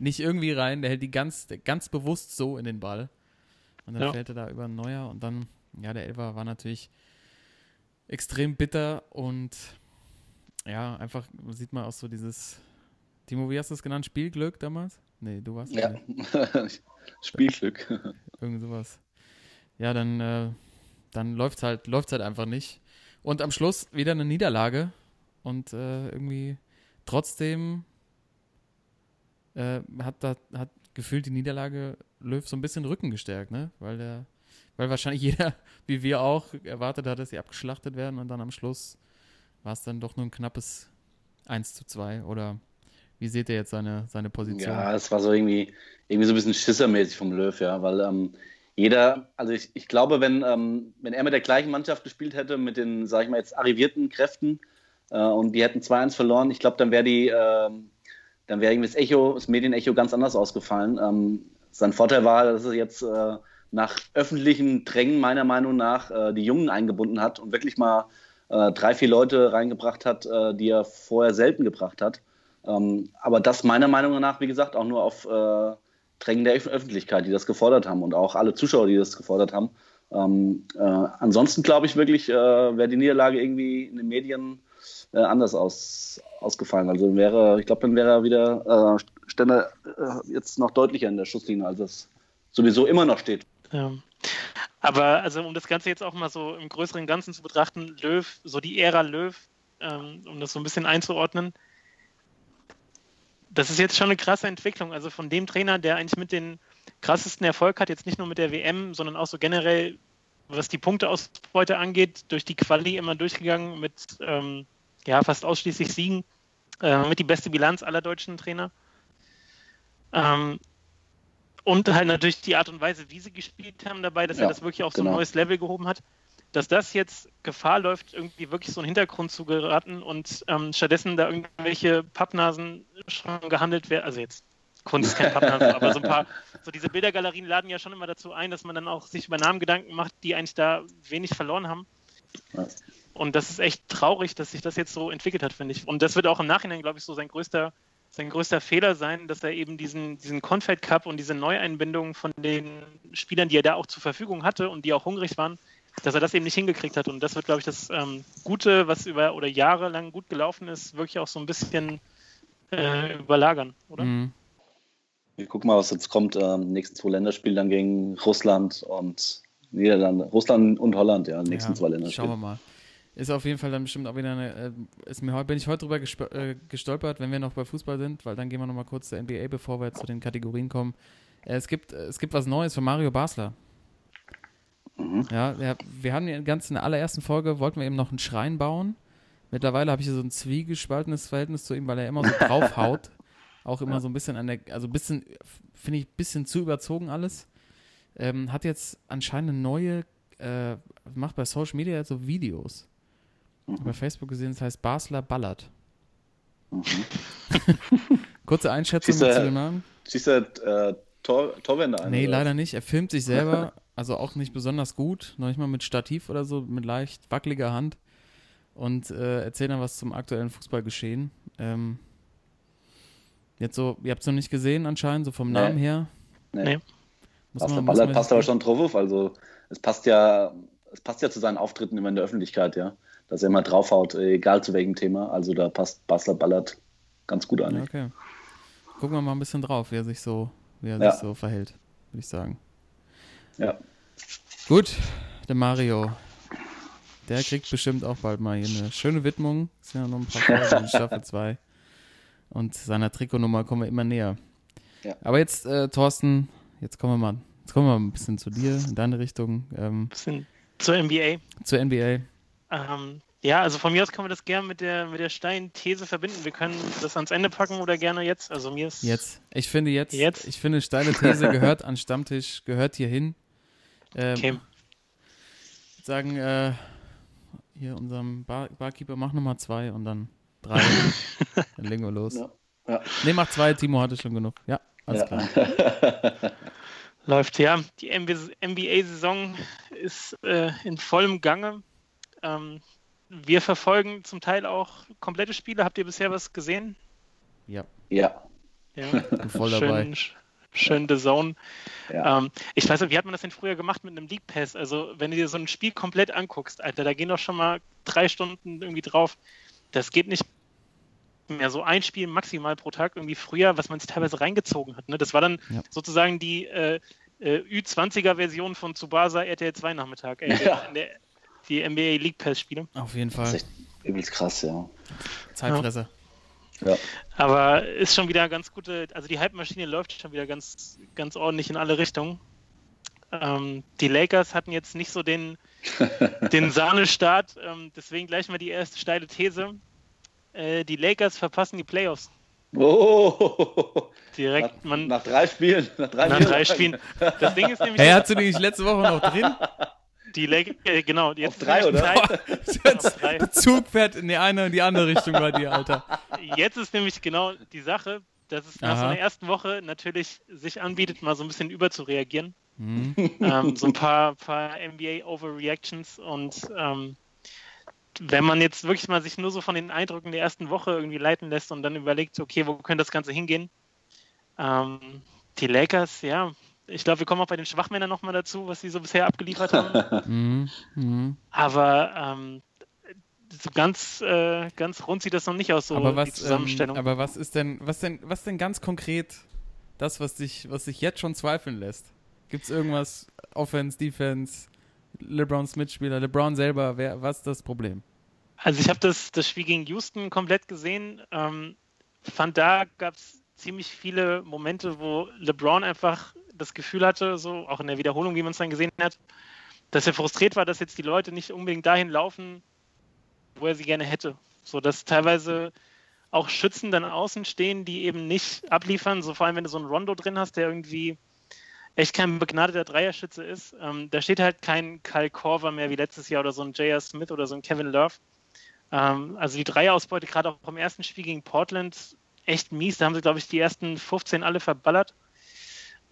nicht irgendwie rein, der hält die ganz, ganz bewusst so in den Ball. Und dann Ja. fällt er da über ein Neuer und dann, ja, der Elfer war natürlich extrem bitter und ja, einfach sieht man auch so dieses, Timo, wie hast du es genannt? Spielglück damals? Nee, du warst Ja. (laughs) Spielglück. Irgend sowas. Ja, dann, äh, dann läuft's halt, läuft's halt einfach nicht. Und am Schluss wieder eine Niederlage und äh, irgendwie trotzdem äh, hat da hat gefühlt die Niederlage Löw so ein bisschen Rücken gestärkt, ne? Weil der, weil wahrscheinlich jeder, (laughs) wie wir auch, erwartet hat, dass sie abgeschlachtet werden und dann am Schluss war es dann doch nur ein knappes 1 zu 2 oder wie seht ihr jetzt seine, seine Position? Ja, es war so irgendwie, irgendwie so ein bisschen schissermäßig vom Löw, ja, weil ähm, jeder, also ich, ich glaube, wenn, ähm, wenn er mit der gleichen Mannschaft gespielt hätte, mit den, sag ich mal, jetzt arrivierten Kräften äh, und die hätten 2-1 verloren, ich glaube, dann wäre die, ähm, dann wäre irgendwie das Echo, das Medienecho ganz anders ausgefallen. Ähm, sein Vorteil war, dass er jetzt äh, nach öffentlichen Drängen meiner Meinung nach äh, die Jungen eingebunden hat und wirklich mal äh, drei, vier Leute reingebracht hat, äh, die er vorher selten gebracht hat. Ähm, aber das meiner Meinung nach, wie gesagt, auch nur auf äh, Drängen der Öf- Öffentlichkeit, die das gefordert haben und auch alle Zuschauer, die das gefordert haben. Ähm, äh, ansonsten glaube ich wirklich, äh, wäre die Niederlage irgendwie in den Medien äh, anders aus, ausgefallen. Also wäre, ich glaube, dann wäre er wieder äh, Stände äh, jetzt noch deutlicher in der Schusslinie, als es sowieso immer noch steht. Ja. Aber also um das Ganze jetzt auch mal so im größeren Ganzen zu betrachten, Löw, so die Ära Löw, ähm, um das so ein bisschen einzuordnen, das ist jetzt schon eine krasse Entwicklung. Also von dem Trainer, der eigentlich mit den krassesten Erfolg hat, jetzt nicht nur mit der WM, sondern auch so generell, was die Punkteausbeute angeht, durch die Quali immer durchgegangen mit ähm, ja, fast ausschließlich Siegen, äh, mit die beste Bilanz aller deutschen Trainer. Ähm, und halt natürlich die Art und Weise, wie sie gespielt haben dabei, dass Ja, er das wirklich auf so ein genau. neues Level gehoben hat. Dass das jetzt Gefahr läuft, irgendwie wirklich so in den Hintergrund zu geraten und ähm, stattdessen da irgendwelche Pappnasen schon gehandelt werden. Also jetzt, Kunst ist kein Pappnasen, aber so ein paar, (laughs) so diese Bildergalerien laden ja schon immer dazu ein, dass man dann auch sich über Namen Gedanken macht, die eigentlich da wenig verloren haben. Und das ist echt traurig, dass sich das jetzt so entwickelt hat, finde ich. Und das wird auch im Nachhinein, glaube ich, so sein größter, sein größter Fehler sein, dass er eben diesen, diesen Confed Cup und diese Neueinbindung von den Spielern, die er da auch zur Verfügung hatte und die auch hungrig waren, dass er das eben nicht hingekriegt hat. Und das wird, glaube ich, das ähm, Gute, was über oder jahrelang gut gelaufen ist, wirklich auch so ein bisschen äh, überlagern, oder? Mhm. Wir gucken mal, was jetzt kommt. Ähm, nächsten zwei Länderspiele dann gegen Russland und Niederlande. Russland und Holland, ja, nächsten Ja, zwei Schauen wir Länderspiele. mal. Ist auf jeden Fall dann bestimmt auch wieder eine. Äh, ist mir, bin ich heute drüber äh, gestolpert, wenn wir noch bei Fußball sind, weil dann gehen wir nochmal kurz zur NBA, bevor wir jetzt zu den Kategorien kommen. Äh, es, gibt, äh, es gibt was Neues von Mario Basler. Mhm. Ja, wir, wir haben ja ganz in der allerersten Folge, wollten wir eben noch einen Schrein bauen. Mittlerweile habe ich so ein zwiegespaltenes Verhältnis zu ihm, weil er immer so (laughs) draufhaut. Auch immer so ein bisschen an der, also ein bisschen, finde ich, ein bisschen zu überzogen alles. Ähm, hat jetzt anscheinend eine neue, äh, macht bei Social Media jetzt so Videos. Mhm. Bei Facebook gesehen, das heißt Basler Ballert. Mhm. (laughs) (laughs) Kurze Einschätzung Siehst zu dem Namen? Siehst du äh, Tor, Torwende ein? Nee, oder leider nicht. Er filmt sich selber, (laughs) also auch nicht besonders gut, noch nicht mal mit Stativ oder so, mit leicht wackeliger Hand und äh, erzählt dann was zum aktuellen Fußballgeschehen. Ähm, jetzt so, ihr habt es noch nicht gesehen anscheinend, so vom Nee. Namen her. Nee. Nee. Muss Passt, man, Ballert passt aber schon drauf auf. Also es passt ja, es passt ja zu seinen Auftritten immer in der Öffentlichkeit, ja. Dass er immer draufhaut, egal zu welchem Thema. Also da passt Basler Ballert ganz gut an. Okay. Gucken wir mal ein bisschen drauf, wie er sich so, wie er Ja. sich so verhält, würde ich sagen. Ja. Gut, der Mario. Der kriegt bestimmt auch bald mal hier eine schöne Widmung. Es sind ja noch ein paar Folgen in Staffel (laughs) 2. Und seiner Trikotnummer kommen wir immer näher. Ja. Aber jetzt, äh, Thorsten, jetzt kommen wir mal, jetzt kommen wir mal ein bisschen zu dir, in deine Richtung, ähm, Bisschen zur NBA. zur NBA. Ähm, ja, also von mir aus können wir das gerne mit der, mit der Stein-These verbinden. Wir können das ans Ende packen oder gerne jetzt. Also mir ist. Jetzt. Ich finde jetzt, Jetzt? ich finde, steile These (laughs) gehört an Stammtisch, gehört hier hin. Ähm, Okay. sagen, äh, hier unserem Bar Barkeeper, mach Nummer zwei und dann drei. (laughs) dann legen wir los. Ja. Ja. Nee, mach zwei, Timo hatte schon genug. Ja, alles Ja. klar. (laughs) Läuft, ja. Die NBA-Saison ist äh, in vollem Gange. Ähm, wir verfolgen zum Teil auch komplette Spiele. Habt ihr bisher was gesehen? Ja, ja. Ja. (laughs) bin voll dabei. schön, sch- schön The Zone. Ja. Ähm, ich weiß nicht, wie hat man das denn früher gemacht mit einem League Pass? Also, wenn du dir so ein Spiel komplett anguckst, Alter, da gehen doch schon mal drei Stunden irgendwie drauf. Das geht nicht mehr so ein Spiel maximal pro Tag irgendwie früher, was man sich teilweise reingezogen hat. Ne? Das war dann Ja. sozusagen die äh, äh, Ü20er-Version von Tsubasa RTL 2 Nachmittag. Ey, Ja. in der, die NBA League Pass-Spiele. Auf jeden Das Fall. ist echt übelst krass, ja. Zeitfresser. Ja. Aber ist schon wieder ganz gute, also die Hype-Maschine läuft schon wieder ganz, ganz ordentlich in alle Richtungen. Ähm, die Lakers hatten jetzt nicht so den, (laughs) den Sahnestart, ähm, deswegen gleich mal die erste steile These. Äh, die Lakers verpassen die Playoffs. Oh, Direkt, nach, man, nach drei Spielen. Nach drei, nach drei Spielen. (laughs) Das Ding ist nämlich, Hey, hast du die nicht letzte Woche noch drin? (laughs) die Lakers, äh, genau, (laughs) jetzt Auf drei, oder? Zeit- Auf drei. Der Zug fährt in die eine und die andere Richtung bei dir, Alter. Jetzt ist nämlich genau die Sache, dass es nach so Aha. einer ersten Woche natürlich sich anbietet, mal so ein bisschen überzureagieren. Hm. ähm, so ein paar, paar NBA Overreactions und ähm, wenn man jetzt wirklich mal sich nur so von den Eindrücken der ersten Woche irgendwie leiten lässt und dann überlegt, okay, wo könnte das Ganze hingehen? Ähm, die Lakers, ja, ich glaube, wir kommen auch bei den Schwachmännern nochmal dazu, was sie so bisher abgeliefert haben. (laughs) Mhm. Mhm. Aber ähm, so ganz, äh, ganz rund sieht das noch nicht aus, so aber die was, ähm, Zusammenstellung. aber was ist denn, was denn, was denn ganz konkret das, was dich, was dich jetzt schon zweifeln lässt? Gibt es irgendwas, Offense, Defense, LeBrons Mitspieler, LeBron selber, wer, was ist das Problem? Also ich habe das, das Spiel gegen Houston komplett gesehen. Ähm, fand da gab es ziemlich viele Momente, wo LeBron einfach das Gefühl hatte, so auch in der Wiederholung, wie man es dann gesehen hat, dass er frustriert war, dass jetzt die Leute nicht unbedingt dahin laufen, wo er sie gerne hätte. So dass teilweise auch Schützen dann außen stehen, die eben nicht abliefern. So vor allem, wenn du so einen Rondo drin hast, der irgendwie echt kein begnadeter Dreierschütze ist. Ähm, da steht halt kein Kyle Korver mehr wie letztes Jahr oder so ein J.R. Smith oder so ein Kevin Love. Ähm, also die Dreierausbeute gerade auch im ersten Spiel gegen Portland echt mies. Da haben sie, glaube ich, die ersten 15 alle verballert.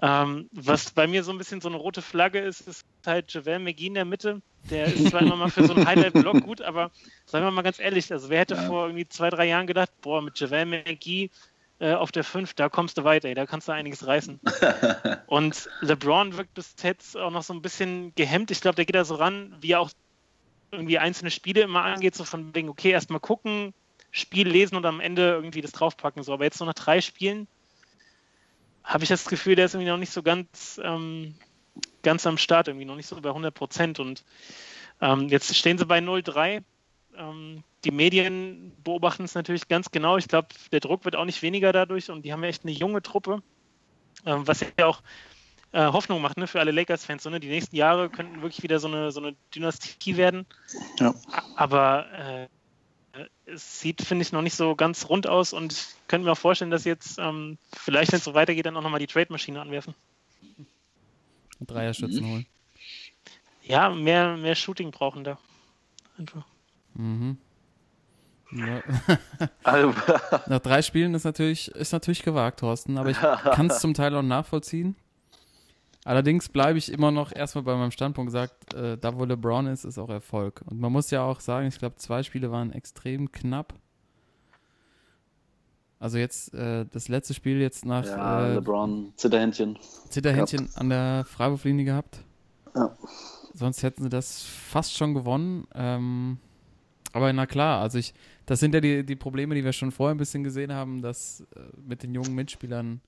Ähm, was bei mir so ein bisschen so eine rote Flagge ist, ist halt Javel McGee in der Mitte. Der ist zwar immer mal für so einen Highlight-Block gut, aber sagen wir mal ganz ehrlich, also wer hätte Ja. vor irgendwie zwei, drei Jahren gedacht, boah, mit Javel McGee äh, auf der 5, da kommst du weiter, ey, da kannst du einiges reißen. (laughs) Und LeBron wirkt bis jetzt auch noch so ein bisschen gehemmt. Ich glaube, der geht da so ran, wie er auch irgendwie einzelne Spiele immer angeht, so von wegen, okay, erstmal gucken, Spiel lesen und am Ende irgendwie das draufpacken. So, aber jetzt so nach drei Spielen habe ich das Gefühl, der ist irgendwie noch nicht so ganz, ähm, ganz am Start, irgendwie noch nicht so bei 100 Prozent. Und ähm, jetzt stehen sie bei 0-3. Ähm, die Medien beobachten es natürlich ganz genau. Ich glaube, der Druck wird auch nicht weniger dadurch und die haben ja echt eine junge Truppe, ähm, was ja auch äh, Hoffnung macht ne, für alle Lakers-Fans. So, ne? Die nächsten Jahre könnten wirklich wieder so eine, so eine Dynastie werden. Ja. Aber äh, es sieht, finde ich, noch nicht so ganz rund aus und ich könnte mir auch vorstellen, dass jetzt ähm, vielleicht, wenn es so weitergeht, dann auch nochmal die Trade-Maschine anwerfen. Dreierschützen holen. Ja, mehr, mehr Shooting brauchen da. Einfach. Mhm. Ja. (laughs) Also, Nach drei Spielen ist natürlich, ist natürlich gewagt, Thorsten, aber ich kann es (laughs) zum Teil auch nachvollziehen. Allerdings bleibe ich immer noch erstmal bei meinem Standpunkt gesagt, äh, da wo LeBron ist, ist auch Erfolg. Und man muss ja auch sagen, ich glaube, zwei Spiele waren extrem knapp. Also jetzt äh, das letzte Spiel jetzt nach ja, äh, LeBron, Zitterhändchen. Zitterhändchen an der Freiwurflinie gehabt. Ja. Sonst hätten sie das fast schon gewonnen. Ähm, Aber na klar, also ich, das sind ja die, die Probleme, die wir schon vorher ein bisschen gesehen haben, dass äh, mit den jungen Mitspielern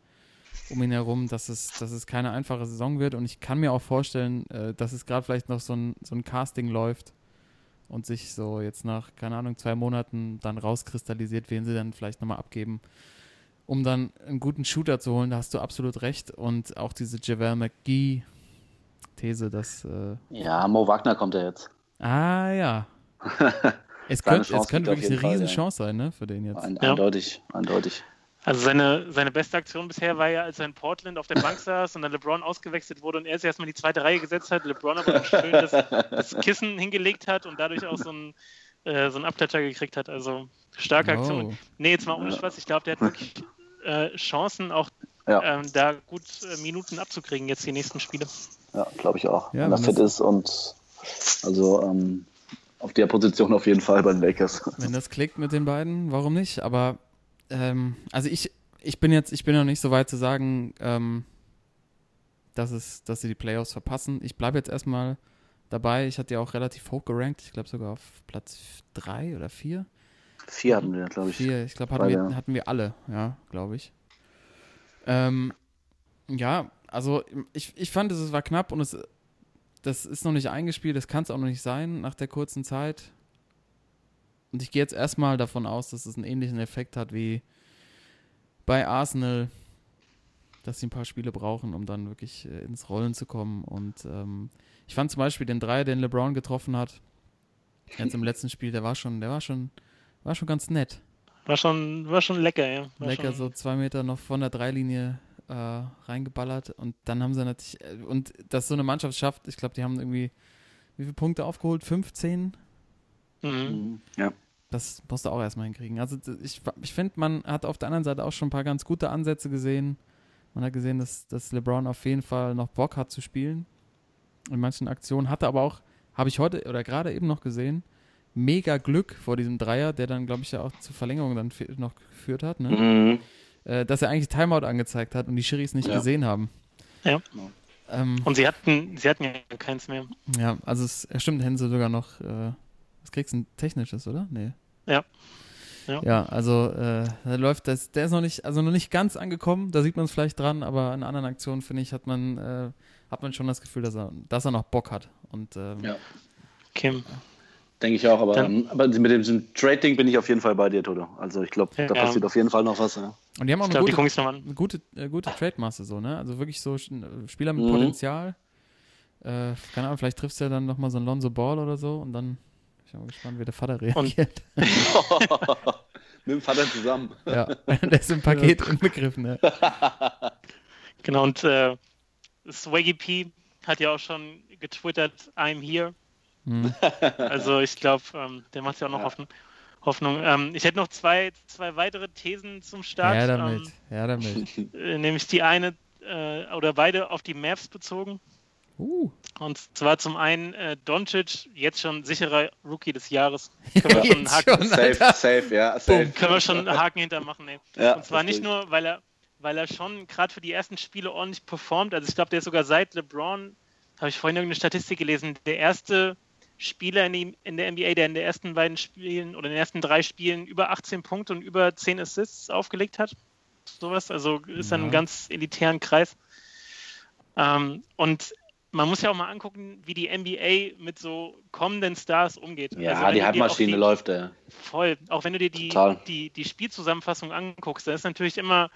um ihn herum, dass es, dass es keine einfache Saison wird. Und ich kann mir auch vorstellen, äh, dass es gerade vielleicht noch so ein, so ein Casting läuft und sich so jetzt nach, keine Ahnung, zwei Monaten dann rauskristallisiert, wen sie dann vielleicht nochmal abgeben, um dann einen guten Shooter zu holen. Da hast du absolut recht. Und auch diese Javel McGee-These, dass. Äh ja, Mo Wagner kommt ja jetzt. Ah, ja. (laughs) es könnte, es könnte wirklich eine Riesenchance sein, ne, für den jetzt. Ein, eindeutig, ja. eindeutig. Also seine, seine beste Aktion bisher war ja, als er in Portland auf der Bank saß und dann LeBron ausgewechselt wurde und er sich erstmal in die zweite Reihe gesetzt hat, LeBron aber schön das, das, Kissen hingelegt hat und dadurch auch so einen, äh, so einen Abklatscher gekriegt hat. Also starke Aktion. Oh. Nee, jetzt mal ohne Spaß, ich glaube, der hat wirklich äh, Chancen, auch ja. ähm, da gut äh, Minuten abzukriegen, jetzt die nächsten Spiele. Ja, glaube ich auch. Ja, wenn er fit ist und also ähm, auf der Position auf jeden Fall bei den Lakers. Wenn das klickt mit den beiden, warum nicht? Aber ähm, also ich, ich bin jetzt, ich bin noch nicht so weit zu sagen, ähm, dass, es, dass sie die Playoffs verpassen. Ich bleibe jetzt erstmal dabei. Ich hatte ja auch relativ hoch gerankt. Ich glaube sogar auf Platz 3 oder 4. Vier hatten wir, glaube ich. Vier, ich glaube, hatten, wir, hatten wir alle, ja, glaube ich. Ähm, ja, also ich, ich fand, es war knapp und es, das ist noch nicht eingespielt, das kann es auch noch nicht sein nach der kurzen Zeit. Und ich gehe jetzt erstmal davon aus, dass es einen ähnlichen Effekt hat wie bei Arsenal, dass sie ein paar Spiele brauchen, um dann wirklich äh, ins Rollen zu kommen. Und ähm, ich fand zum Beispiel den Dreier, den LeBron getroffen hat, jetzt im letzten Spiel, der war schon, der war schon, war schon ganz nett. War schon, war schon lecker, ja. War lecker, so zwei Meter noch von der Dreilinie äh, reingeballert und dann haben sie natürlich, äh, und dass so eine Mannschaft schafft, ich glaube, die haben irgendwie, wie viele Punkte aufgeholt? 15? Mhm. mhm. Ja. Das musst du auch erstmal hinkriegen. Also ich, ich finde, man hat auf der anderen Seite auch schon ein paar ganz gute Ansätze gesehen. Man hat gesehen, dass, dass LeBron auf jeden Fall noch Bock hat zu spielen. In manchen Aktionen hatte aber auch, habe ich heute oder gerade eben noch gesehen, mega Glück vor diesem Dreier, der dann, glaube ich, ja auch zur Verlängerung dann noch geführt hat, ne? Mhm. Äh, dass er eigentlich Timeout angezeigt hat und die Schiris nicht ja. gesehen haben. Ja. Ähm, und sie hatten, sie hatten ja keins mehr. Ja, also es stimmt, hätten sie sogar noch äh, was kriegst du ein technisches, oder? Nee. Ja. Ja, ja also äh, da läuft das, der ist noch nicht, also noch nicht ganz angekommen, da sieht man es vielleicht dran, aber in anderen Aktionen, finde ich, hat man, äh, hat man schon das Gefühl, dass er, dass er noch Bock hat. Und, ähm, ja. Kim. Denke ich auch, aber, Dann, aber mit dem Trading bin ich auf jeden Fall bei dir, Toto. Also ich glaube, ja, da passiert auf jeden Fall noch was. Ja. Und die haben auch eine, glaub, gute, eine gute, äh, gute Trade-Masse, so, ne? Also wirklich so Spieler mit mhm. Potenzial. Äh, keine Ahnung, vielleicht triffst du ja dann nochmal so ein Lonzo Ball oder so und dann ich bin mal gespannt, wie der Vater reagiert. (laughs) (laughs) Mit dem Vater zusammen. Ja, der ist im Paket ja. inbegriffen. (laughs) Ja. Genau, und äh, Swaggy P hat ja auch schon getwittert, I'm here. Hm. Also ich glaube, ähm, der macht ja auch noch ja. Hoffnung. Ähm, ich hätte noch zwei, zwei weitere Thesen zum Start. Ja, damit. Ähm, ja, damit. Äh, nämlich die eine äh, oder beide auf die Mavs bezogen. Uh. Und zwar zum einen äh, Doncic, jetzt schon sicherer Rookie des Jahres. (laughs) Können wir schon Haken, schon, safe, safe, ja. Safe. Können wir schon einen Haken hintermachen. Nee. Ja, und zwar nicht nur, weil er, weil er schon gerade für die ersten Spiele ordentlich performt. Also ich glaube, der ist sogar seit LeBron, habe ich vorhin irgendeine Statistik gelesen, der erste Spieler in, die, in, der NBA, der in den ersten beiden Spielen oder in den ersten drei Spielen über 18 Punkte und über 10 Assists aufgelegt hat. Sowas, also ist ja. dann im ganz elitären Kreis. Ähm, und man muss ja auch mal angucken, wie die NBA mit so kommenden Stars umgeht. Ja, also, die Halbmaschine läuft, ja. Voll. Auch wenn du dir die, die, die Spielzusammenfassung anguckst, da ist natürlich immer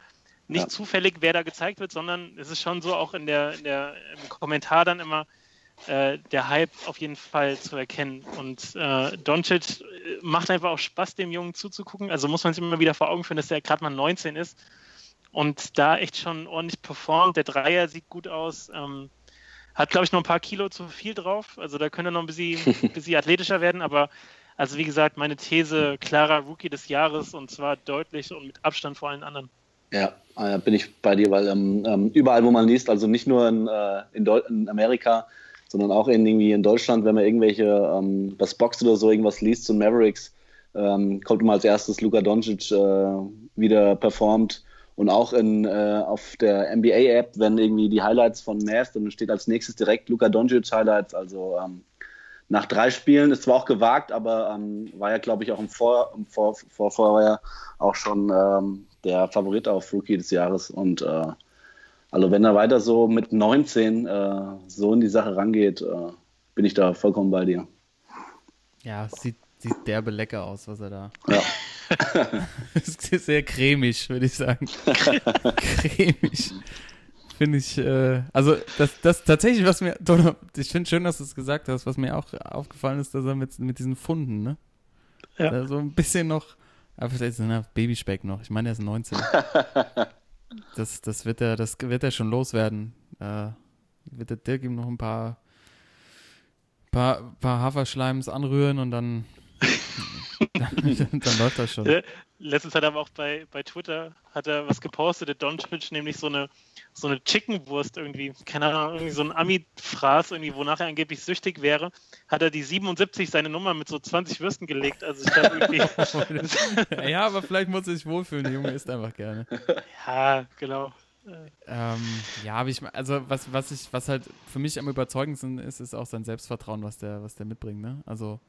nicht ja. zufällig, wer da gezeigt wird, sondern es ist schon so auch in der, in der im Kommentar dann immer äh, der Hype auf jeden Fall zu erkennen. Und äh, Doncic äh, macht einfach auch Spaß, dem Jungen zuzugucken. Also muss man sich immer wieder vor Augen führen, dass er gerade mal 19 ist und da echt schon ordentlich performt. Der Dreier sieht gut aus. Ähm, hat, glaube ich, noch ein paar Kilo zu viel drauf. Also da könnte er noch ein bisschen, ein (laughs) bisschen athletischer werden. Aber also wie gesagt, meine These, klarer Rookie des Jahres und zwar deutlich und mit Abstand vor allen anderen. Ja, äh, bin ich bei dir, weil ähm, ähm, überall, wo man liest, also nicht nur in, äh, in, in, Amerika, sondern auch in, irgendwie in Deutschland, wenn man irgendwelche, ähm, das Box oder so irgendwas liest zu Mavericks, ähm, kommt immer als erstes Luka Doncic äh, wieder performt und auch in, äh, auf der NBA-App, wenn irgendwie die Highlights von Mavs, dann steht als nächstes direkt Luka Doncic Highlights. Also ähm, nach drei Spielen ist zwar auch gewagt, aber ähm, war ja, glaube ich, auch im Vor, im Vor, auch schon ähm, der Favorit auf Rookie des Jahres. Und äh, also wenn er weiter so mit 19 äh, so in die Sache rangeht, äh, bin ich da vollkommen bei dir. Ja, sieht, sieht derbe lecker aus, was er da. Ja. (laughs) (laughs) ist sehr cremig, würde ich sagen. cremig. Finde ich, äh, also das, das tatsächlich, was mir, Donner, ich finde schön, dass du es gesagt hast, was mir auch aufgefallen ist, dass er mit, mit diesen Funden, ne? Ja. Da so ein bisschen noch, aber vielleicht ist er Babyspeck noch. Ich meine, er ist 19. (laughs) das, das wird er, das wird er schon loswerden. Äh, wird der Dirk ihm noch ein paar, paar, paar Haferschleims anrühren und dann, (laughs) dann, läuft das schon. Äh, Letztens hat er aber auch bei, bei Twitter hat er was gepostet, der Doncic, nämlich so eine, so eine Chickenwurst irgendwie, keine Ahnung, irgendwie so ein Ami-Fraß, irgendwie, wonach er angeblich süchtig wäre, hat er die 77 seine Nummer mit so 20 Würsten gelegt. Also ich glaube irgendwie. (laughs) ja, aber vielleicht muss er sich wohlfühlen, der Junge isst einfach gerne. ja, genau. Ähm, ja, aber ich also was, was ich, was halt für mich am überzeugendsten ist, ist auch sein Selbstvertrauen, was der, was der mitbringt, ne? Also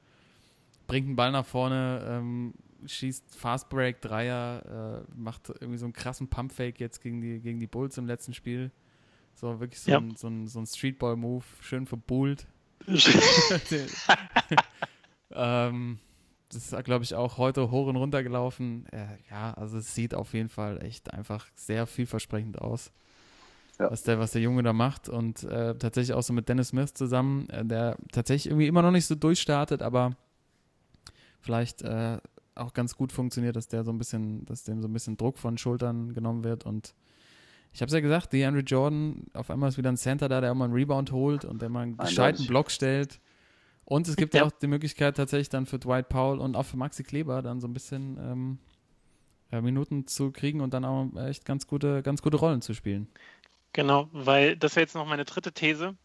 bringt einen Ball nach vorne, ähm, schießt Fast Break, Dreier, äh, macht irgendwie so einen krassen Pumpfake jetzt gegen die, gegen die Bulls im letzten Spiel. So wirklich so, Ja. ein, so ein, so ein Streetball-Move, schön verbuhlt. (laughs) ähm, das ist, glaube ich, auch heute hoch und runter gelaufen. Äh, ja, also es sieht auf jeden Fall echt einfach sehr vielversprechend aus, Ja. was, der, was der Junge da macht. Und äh, tatsächlich auch so mit Dennis Smith zusammen, äh, der tatsächlich irgendwie immer noch nicht so durchstartet, aber vielleicht äh, auch ganz gut funktioniert, dass der so ein bisschen, dass dem so ein bisschen Druck von Schultern genommen wird und ich habe es ja gesagt, DeAndre Jordan, auf einmal ist wieder ein Center da, der auch mal einen Rebound holt und der mal einen gescheiten. Block stellt. Und es gibt ja Ja. auch die Möglichkeit tatsächlich dann für Dwight Powell und auch für Maxi Kleber dann so ein bisschen ähm, ja, Minuten zu kriegen und dann auch echt ganz gute, ganz gute Rollen zu spielen. Genau, weil das wäre jetzt noch meine dritte These.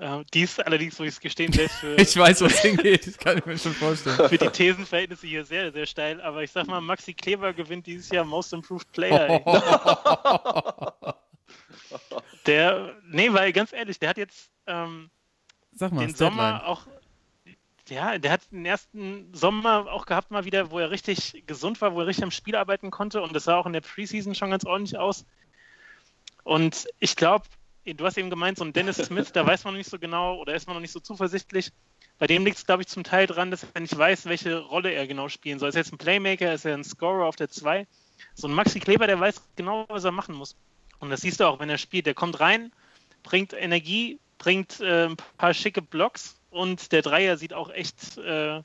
Äh, die ist allerdings, wo ich es gestehen, selbst für, (laughs) Ich weiß, wo es hingeht, das kann ich mir schon vorstellen. für die Thesenverhältnisse hier sehr, sehr steil. Aber ich sag mal, Maxi Kleber gewinnt dieses Jahr Most Improved Player. Ey. (laughs) Der, nee, weil ganz ehrlich, der hat jetzt ähm, Sag mal, den. Sommer auch, ja, der hat den ersten Sommer auch gehabt mal wieder, wo er richtig gesund war, wo er richtig am Spiel arbeiten konnte und das sah auch in der Preseason schon ganz ordentlich aus. Und ich glaube, du hast eben gemeint, so ein Dennis Smith, da weiß man noch nicht so genau oder ist man noch nicht so zuversichtlich. Bei dem liegt es, glaube ich, zum Teil dran, dass er nicht weiß, welche Rolle er genau spielen soll. Ist er jetzt ein Playmaker, ist er ein Scorer auf der 2? So ein Maxi Kleber, der weiß genau, was er machen muss. Und das siehst du auch, wenn er spielt. Der kommt rein, bringt Energie, bringt äh, ein paar schicke Blocks und der Dreier sieht auch echt, äh,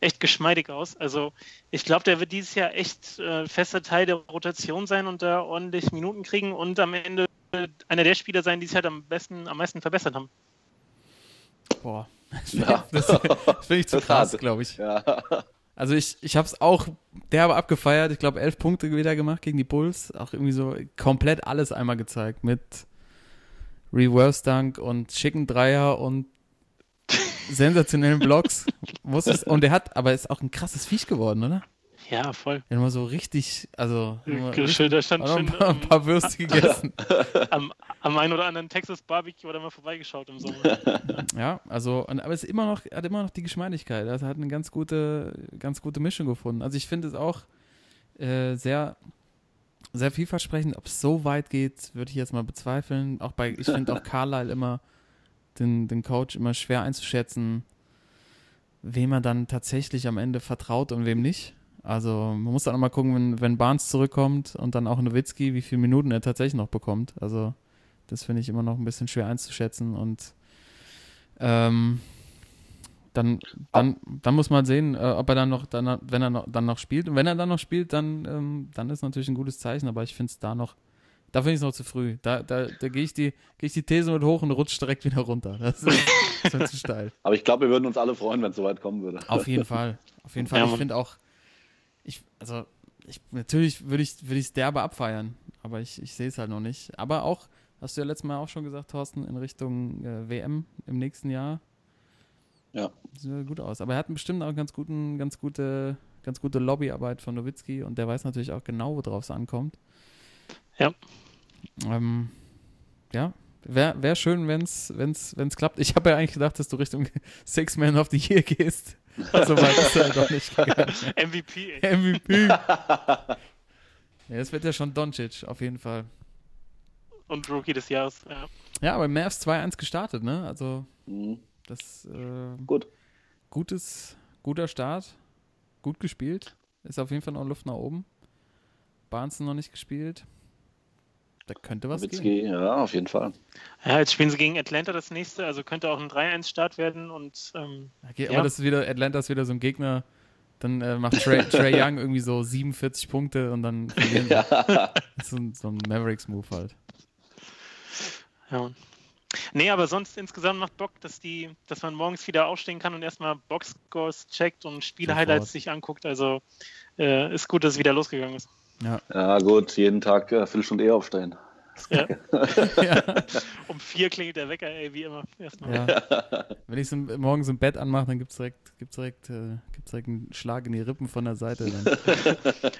echt geschmeidig aus. Also ich glaube, der wird dieses Jahr echt äh, fester Teil der Rotation sein und da ordentlich Minuten kriegen und am Ende einer der Spieler sein, die sich halt am besten, am meisten verbessert haben. Boah, Ja. (laughs) das, das finde ich zu Das krass, glaube ich. Ja. Also ich, ich habe es auch derbe abgefeiert. Ich glaube, elf Punkte wieder gemacht gegen die Bulls. Auch irgendwie so komplett alles einmal gezeigt mit Reverse Dunk und schicken Dreier und (laughs) sensationellen Blocks. Wusstest, und er hat, aber ist auch ein krasses Viech geworden, oder? Ja, voll. Hat mal so richtig, also immer richtig, da stand noch ein paar, ein paar Würste (laughs) gegessen. am, am einen oder anderen Texas Barbecue oder mal vorbeigeschaut im Sommer. (laughs) Ja, also, und, aber es ist immer noch, hat immer noch die Geschmeidigkeit. Er hat eine ganz gute, ganz gute Mischung gefunden. Also ich finde es auch äh, sehr, sehr vielversprechend. Ob es so weit geht, würde ich jetzt mal bezweifeln. Auch bei, ich finde auch (laughs) Carlyle immer, den, den Coach immer schwer einzuschätzen, wem er dann tatsächlich am Ende vertraut und wem nicht. Also man muss dann auch mal gucken, wenn, wenn Barnes zurückkommt und dann auch Nowitzki, wie viele Minuten er tatsächlich noch bekommt. Also das finde ich immer noch ein bisschen schwer einzuschätzen und ähm, dann, dann, dann muss man sehen, äh, ob er dann noch, dann, wenn er noch, dann noch spielt. Und wenn er dann noch spielt, dann, ähm, dann ist natürlich ein gutes Zeichen, aber ich finde es da noch, da finde ich es noch zu früh. Da, da, da gehe ich, die- gehe ich die These mit hoch und rutsche direkt wieder runter. Das ist, das ist zu steil. (laughs) Aber ich glaube, wir würden uns alle freuen, wenn es soweit kommen würde. Auf jeden Fall. Auf jeden Fall. Ja, ich finde auch, ich, also, ich, natürlich würde ich es würd derbe abfeiern, aber ich, ich sehe es halt noch nicht. Aber auch, hast du ja letztes Mal auch schon gesagt, Thorsten, in Richtung äh, WM im nächsten Jahr. Ja. Sieht gut aus. Aber er hat bestimmt auch ganz guten, ganz gute, ganz gute Lobbyarbeit von Nowitzki und der weiß natürlich auch genau, worauf es ankommt. Ja. Ähm, ja, Wäre wär schön, wenn es wenn's, wenn's klappt. Ich habe ja eigentlich gedacht, dass du Richtung (laughs) Six Man of the Year gehst. Also weit ist er doch nicht (laughs) gegangen. MVP, ey. MVP. ja, das wird ja schon Doncic, auf jeden Fall. Und Rookie des Jahres, ja. Ja, aber Mavs 2-1 gestartet, ne? Also, Mhm. das äh, Gut. gutes, guter Start. Gut gespielt. Ist auf jeden Fall noch Luft nach oben. Barnes noch nicht gespielt. Da könnte was gehen. Nowitzki, ja, auf jeden Fall. Ja, jetzt spielen sie gegen Atlanta das nächste, also könnte auch ein 3-1-Start werden und ähm, Okay, Ja. aber das ist wieder, Atlanta ist wieder so ein Gegner. Dann äh, macht Trey, (laughs) Trey Young irgendwie so 47 Punkte und dann verlieren sie. Ja. Das ist so ein, so ein Mavericks-Move halt. ja. Nee, aber sonst insgesamt macht Bock, dass die, dass man morgens wieder aufstehen kann und erstmal Boxscores checkt und Spiele-Highlights Sofort. sich anguckt. Also äh, ist gut, dass es wieder losgegangen ist. Ja, gut, jeden Tag äh, Viertelstunde eher aufstehen. Ja. (laughs) ja. Um vier klingelt der Wecker, ey, wie immer. Erstmal. Ja. Wenn ich so morgens im Bett anmache, dann gibt es direkt, gibt's direkt, äh, gibt's direkt einen Schlag in die Rippen von der Seite. Dann.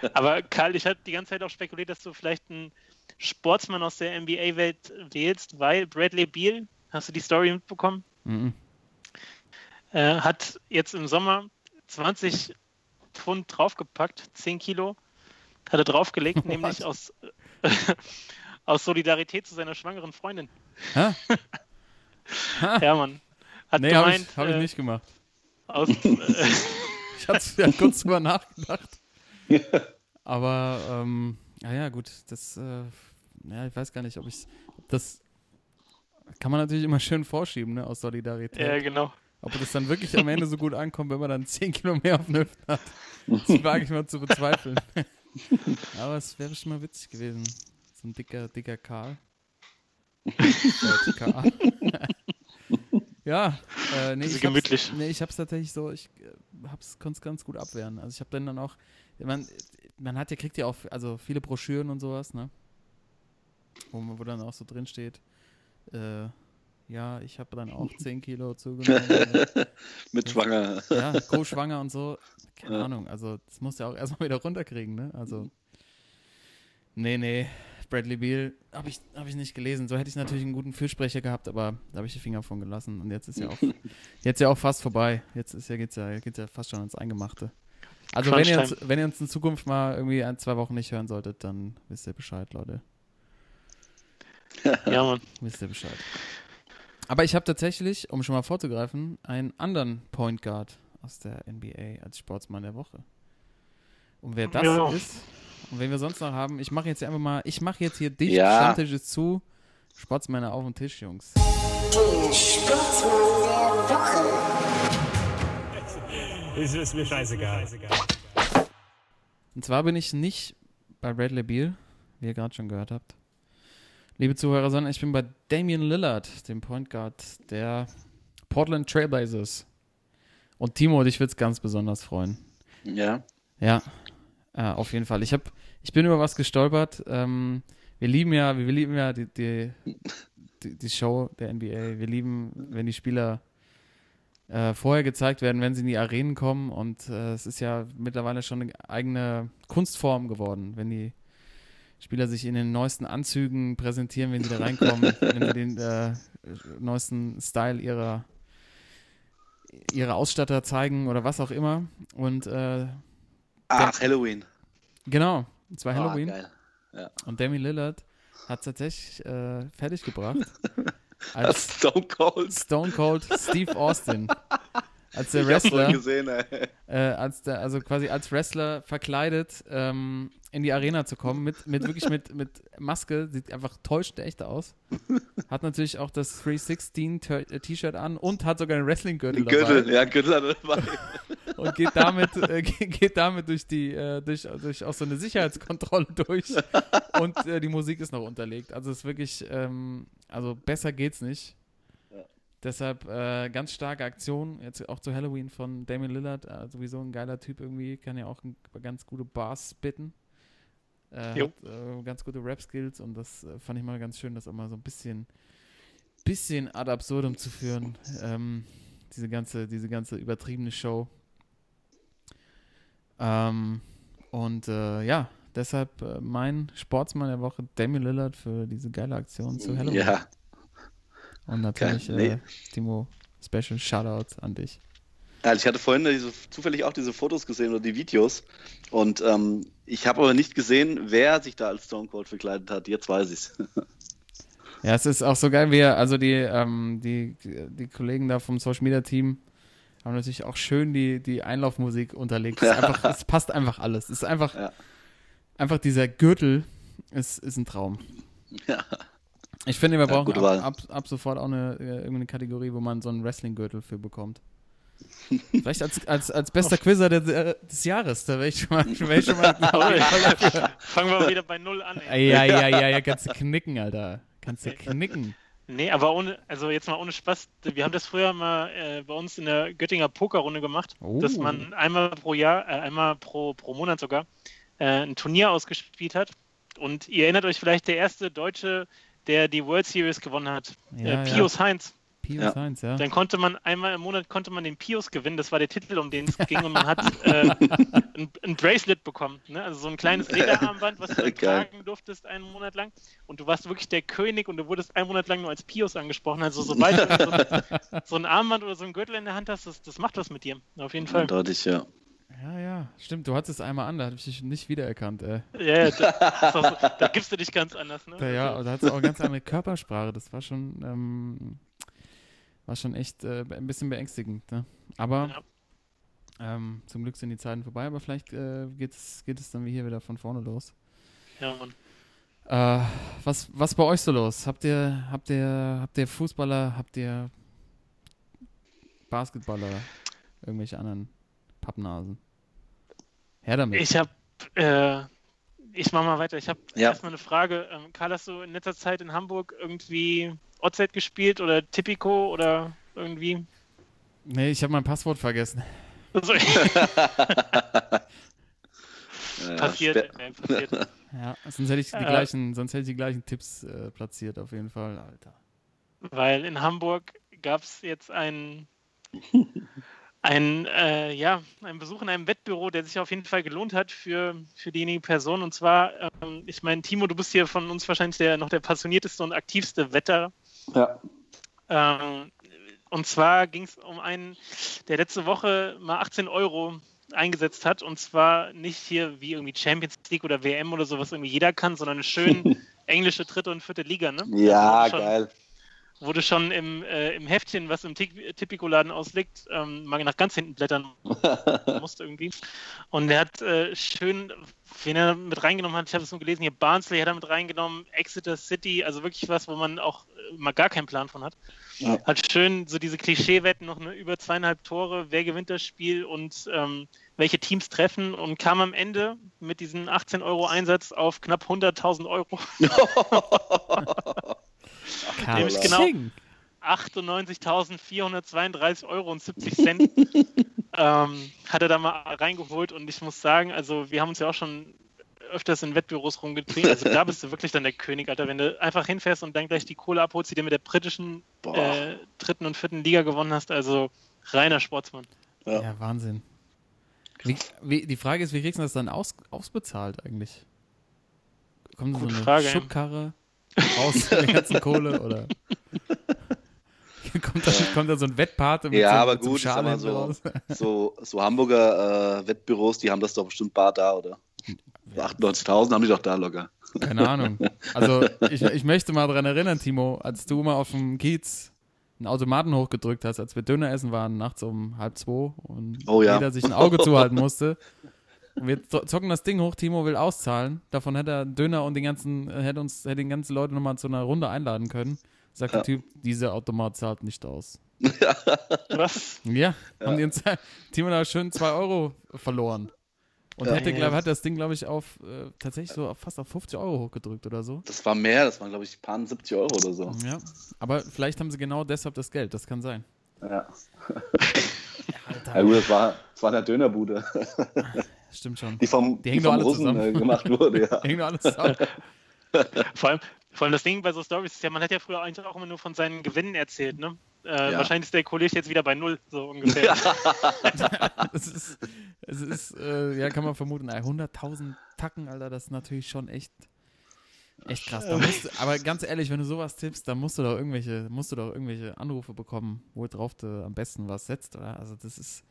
(laughs) Aber Karl, ich hatte die ganze Zeit auch spekuliert, dass du vielleicht einen Sportsmann aus der NBA-Welt wählst, weil Bradley Beal, hast du die Story mitbekommen, Mhm. äh, hat jetzt im Sommer 20 Pfund draufgepackt, 10 Kilo, hat er draufgelegt, nämlich aus, (laughs) aus Solidarität zu seiner schwangeren Freundin. Ha? (laughs) Ja, Mann. Hat nee, habe gemeint, ich, hab ich äh, nicht gemacht. aus, äh, (laughs) Ich hatte ja kurz drüber nachgedacht. Aber, ähm, ja, ja, gut, das, äh, ja, ich weiß gar nicht, ob ich das kann man natürlich immer schön vorschieben, ne, aus Solidarität. ja, genau. Ob das dann wirklich am Ende so gut ankommt, wenn man dann 10 Kilo mehr auf den Hüften hat, das wage ich mal zu bezweifeln. (laughs) Aber es wäre schon mal witzig gewesen. So ein dicker, dicker Karl. Karl. (laughs) ja, äh, nee, ich gemütlich. Hab's, nee, ich hab's tatsächlich so, ich äh, hab's, konnte es ganz gut abwehren. Also ich habe dann dann auch, man, man hat ja, kriegt ja auch, also viele Broschüren und sowas, ne? Wo, wo dann auch so drin steht, äh, ja, ich habe dann auch (laughs) 10 Kilo zugenommen. (laughs) äh, Mit Schwanger. ja, (laughs) co-schwanger und so. Keine Ja. Ahnung, also das musst du ja auch erstmal wieder runterkriegen, ne? Also, nee, nee, Bradley Beal habe ich, hab ich nicht gelesen. So hätte ich natürlich einen guten Fürsprecher gehabt, aber da habe ich die Finger von gelassen. Und jetzt ist ja auch, jetzt ja auch fast vorbei. Jetzt ist ja, geht's ja, geht's ja fast schon ans Eingemachte. Also wenn ihr, uns, wenn ihr uns in Zukunft mal irgendwie ein, zwei Wochen nicht hören solltet, dann wisst ihr Bescheid, Leute. Ja, Mann. Wisst ihr Bescheid. Aber ich habe tatsächlich, um schon mal vorzugreifen, einen anderen Point Guard aus der NBA als Sportsmann der Woche. Und wer das Ja. ist und wen wir sonst noch haben, ich mache jetzt hier einfach mal, ich mache jetzt hier dicht, Ja. Stammtisch ist zu. Sportsmänner auf den Tisch, Jungs. Sportsmann der Woche. Es ist mir scheißegal. Und zwar bin ich nicht bei Bradley Beal, wie ihr gerade schon gehört habt. Liebe Zuhörer, sondern ich bin bei Damian Lillard, dem Point Guard der Portland Trailblazers. Und Timo, dich wird es ganz besonders freuen. Ja. Ja, äh, auf jeden Fall. Ich hab, ich bin über was gestolpert. Ähm, wir lieben ja, wir lieben ja die, die, die, die Show der NBA. Wir lieben, wenn die Spieler äh, vorher gezeigt werden, wenn sie in die Arenen kommen. Und äh, es ist ja mittlerweile schon eine eigene Kunstform geworden, wenn die Spieler sich in den neuesten Anzügen präsentieren, wenn sie da reinkommen, (laughs) wenn sie den äh, neuesten Style ihrer ihre Ausstatter zeigen oder was auch immer. Und äh, Ach, Halloween. Genau, es war Ah, Halloween. geil. und Demi Lillard hat tatsächlich äh, fertiggebracht (laughs) Das als Stone Cold. Stone Cold Steve Austin. (laughs) Als der Wrestler, gesehen, äh, als der, also quasi als Wrestler verkleidet ähm, in die Arena zu kommen, mit, mit wirklich mit, mit Maske, sieht einfach täuscht echt aus. Hat natürlich auch das 316 T- äh, T-Shirt an und hat sogar einen Wrestling-Gürtel dabei. Gürtel, ja, Gürtel hat er dabei. (laughs) und geht damit, äh, (laughs) ge- geht damit durch die, äh, durch, durch auch so eine Sicherheitskontrolle durch. Und äh, die Musik ist noch unterlegt. Also es ist wirklich, ähm, also besser geht's nicht. Deshalb äh, ganz starke Aktion, jetzt auch zu Halloween von Damien Lillard, äh, sowieso ein geiler Typ irgendwie, kann ja auch ein, ganz gute Bars spitten. Äh, hat äh, ganz gute Rap-Skills und das äh, fand ich mal ganz schön, das auch mal so ein bisschen, bisschen ad absurdum zu führen. Ähm, diese ganze, diese ganze übertriebene Show. Ähm, und äh, ja, deshalb mein Sportsmann der Woche, Damian Lillard, für diese geile Aktion zu Halloween. Ja. Und natürlich, Okay, nee. äh, Timo, Special Shoutout an dich. Ja, ich hatte vorhin diese, zufällig auch diese Fotos gesehen oder die Videos. Und ähm, ich habe aber nicht gesehen, wer sich da als Stone Cold verkleidet hat. Jetzt weiß ich's. (laughs) Ja, es ist auch so geil, wie er- also die, ähm, die, die Kollegen da vom Social Media Team haben natürlich auch schön die, die Einlaufmusik unterlegt. Es, ist einfach, es passt einfach alles. Es ist einfach, Ja. einfach dieser Gürtel ist, ist ein Traum. Ja. Ich finde, wir Ja, brauchen gute ab, ab, ab sofort auch eine, äh, irgendeine Kategorie, wo man so einen Wrestling-Gürtel für bekommt. (laughs) Vielleicht als, als, als bester Quizzer der, der, des Jahres, da wäre ich schon mal, wär ich schon mal (laughs) (laughs) dafür. Fangen wir wieder bei Null an. Ey. Ja, ja, ja, ja, kannst du knicken, Alter. Kannst du knicken. Nee, aber ohne, also jetzt mal ohne Spaß. Wir haben das früher mal äh, bei uns in der Göttinger Pokerrunde gemacht, Oh. dass man einmal pro Jahr, äh, einmal pro, pro Monat sogar, äh, ein Turnier ausgespielt hat. Und ihr erinnert euch vielleicht, der erste Deutsche, der die World Series gewonnen hat, Ja, äh, ja. Pius Heinz. Pius Ja. Heinz, ja. Dann konnte man einmal im Monat konnte man den Pius gewinnen. Das war der Titel, um den es (laughs) ging. Und man hat äh, ein, ein Bracelet bekommen. Ne? Also so ein kleines (laughs) Lederarmband, was du dann tragen durftest einen Monat lang. Und du warst wirklich der König und du wurdest einen Monat lang nur als Pius angesprochen. Also sobald du so ein, (laughs) so ein Armband oder so ein Gürtel in der Hand hast, das, das macht was mit dir. Auf jeden Fall. Eindeutig, ja. Ja, ja, stimmt. Du hattest es einmal an, da habe ich dich nicht wiedererkannt, ey. Ja, ja, da, so, da gibst du dich ganz anders. Ne? Da, ja, aber da hattest du auch eine ganz andere Körpersprache. Das war schon, ähm, war schon echt äh, ein bisschen beängstigend. Ne? Aber ähm, zum Glück sind die Zeiten vorbei, aber vielleicht äh, geht, es, geht es dann wie hier wieder von vorne los. Ja, Mann. Äh, was, was bei euch so los? Habt ihr, habt ihr, habt ihr Fußballer, habt ihr Basketballer, irgendwelche anderen Pappnasen? Her damit. Ich habe, äh, ich mach mal weiter. Ich habe Ja. erstmal eine Frage. Ähm, Karl, hast du in letzter Zeit in Hamburg irgendwie OZ gespielt oder Tipico oder irgendwie? nee, ich habe mein Passwort vergessen. Also, (laughs) Ja, passiert, ey, passiert. (laughs) Ja, sonst hätte ich die Äh. gleichen, sonst hätte ich die gleichen Tipps äh, platziert, auf jeden Fall, Alter. Weil in Hamburg gab es jetzt einen, (laughs) einen, äh, ja, einen Besuch in einem Wettbüro, der sich auf jeden Fall gelohnt hat für, für diejenige Person. Und zwar, ähm, ich meine, Timo, du bist hier von uns wahrscheinlich der, noch der passionierteste und aktivste Wetter Ja. Ähm, und zwar ging es um einen, der letzte Woche mal 18 Euro eingesetzt hat. Und zwar nicht hier wie irgendwie Champions League oder WM oder so, was irgendwie jeder kann, sondern eine schön (laughs) englische dritte und vierte Liga. Ne? Ja, Also geil. Wurde schon im, äh, im Heftchen, was im Tipico-Laden ausliegt, ähm, mal nach ganz hinten blättern (laughs) musste irgendwie. Und er hat äh, schön, wen er mit reingenommen hat, ich habe es nur gelesen, hier Barnsley hat er mit reingenommen, Exeter City, also wirklich was, wo man auch äh, mal gar keinen Plan von hat. Ja. Hat schön so diese Klischeewetten noch eine, über zweieinhalb Tore, wer gewinnt das Spiel und ähm, welche Teams treffen und kam am Ende mit diesem 18 Euro Einsatz auf knapp 100.000 Euro. (laughs) (laughs) Nämlich genau. Katsching. 98.432 Euro und 70 Cent (laughs) ähm, hat er da mal reingeholt und ich muss sagen, also wir haben uns ja auch schon öfters in Wettbüros rumgetrieben, also da bist du wirklich dann der König, Alter, wenn du einfach hinfährst und dann gleich die Kohle abholst, die du mit der britischen äh, dritten und vierten Liga gewonnen hast, also reiner Sportsmann. Ja. Ja, Wahnsinn. Wie, wie, die Frage ist, wie kriegst du das dann aus, ausbezahlt eigentlich? Kommt so Gute eine Frage, ja. Schubkarre raus (laughs) mit der ganzen Kohle oder kommt, da, kommt da so ein Wettpate mit Ja, so, aber mit so gut, so, raus? so, so Hamburger äh, Wettbüros, die haben das doch bestimmt bar da, oder? So 98.000 haben die doch da locker. Keine Ahnung. Also ich, ich möchte mal daran erinnern, Timo, als du mal auf dem Kiez einen Automaten hochgedrückt hast, als wir Döner essen waren, nachts um halb zwei und Oh ja. jeder sich ein Auge zuhalten musste. (laughs) Wir zo- zocken das Ding hoch, Timo will auszahlen. Davon hätte er Döner und den ganzen, hätte uns, hätte den ganzen Leute nochmal zu einer Runde einladen können. Sagt der Typ, dieser Automat zahlt nicht aus. (laughs) Was? Ja, haben die uns, (laughs) Timo da schön 2 Euro verloren. Und Ja. hätte, glaub, hat das Ding, glaube ich, auf äh, tatsächlich so auf, fast auf 50 Euro hochgedrückt oder so. Das war mehr, das waren, glaube ich, ein paar 70 Euro oder so. Ja, aber vielleicht haben sie genau deshalb das Geld, das kann sein. Ja, Alter, (laughs) ja gut, das war, das war eine Dönerbude, stimmt schon. die vom, Die die hängen vom doch alle Russen zusammen. äh, gemacht wurde. Ja. (laughs) Hängt doch alles zusammen. (laughs) Vor allem, vor allem das Ding bei so Stories ist ja, man hat ja früher eigentlich auch immer nur von seinen Gewinnen erzählt, ne? Äh, Ja. Wahrscheinlich ist der Kollege jetzt wieder bei Null, so ungefähr. Es (laughs) ist, es ist äh, ja, kann man vermuten, ey, 100.000 Tacken, Alter, das ist natürlich schon echt. Echt krass. Da musst, du- aber ganz ehrlich, wenn du sowas tippst, dann musst du doch irgendwelche, musst du doch irgendwelche Anrufe bekommen, wo drauf du am besten was setzt, oder? Also das ist.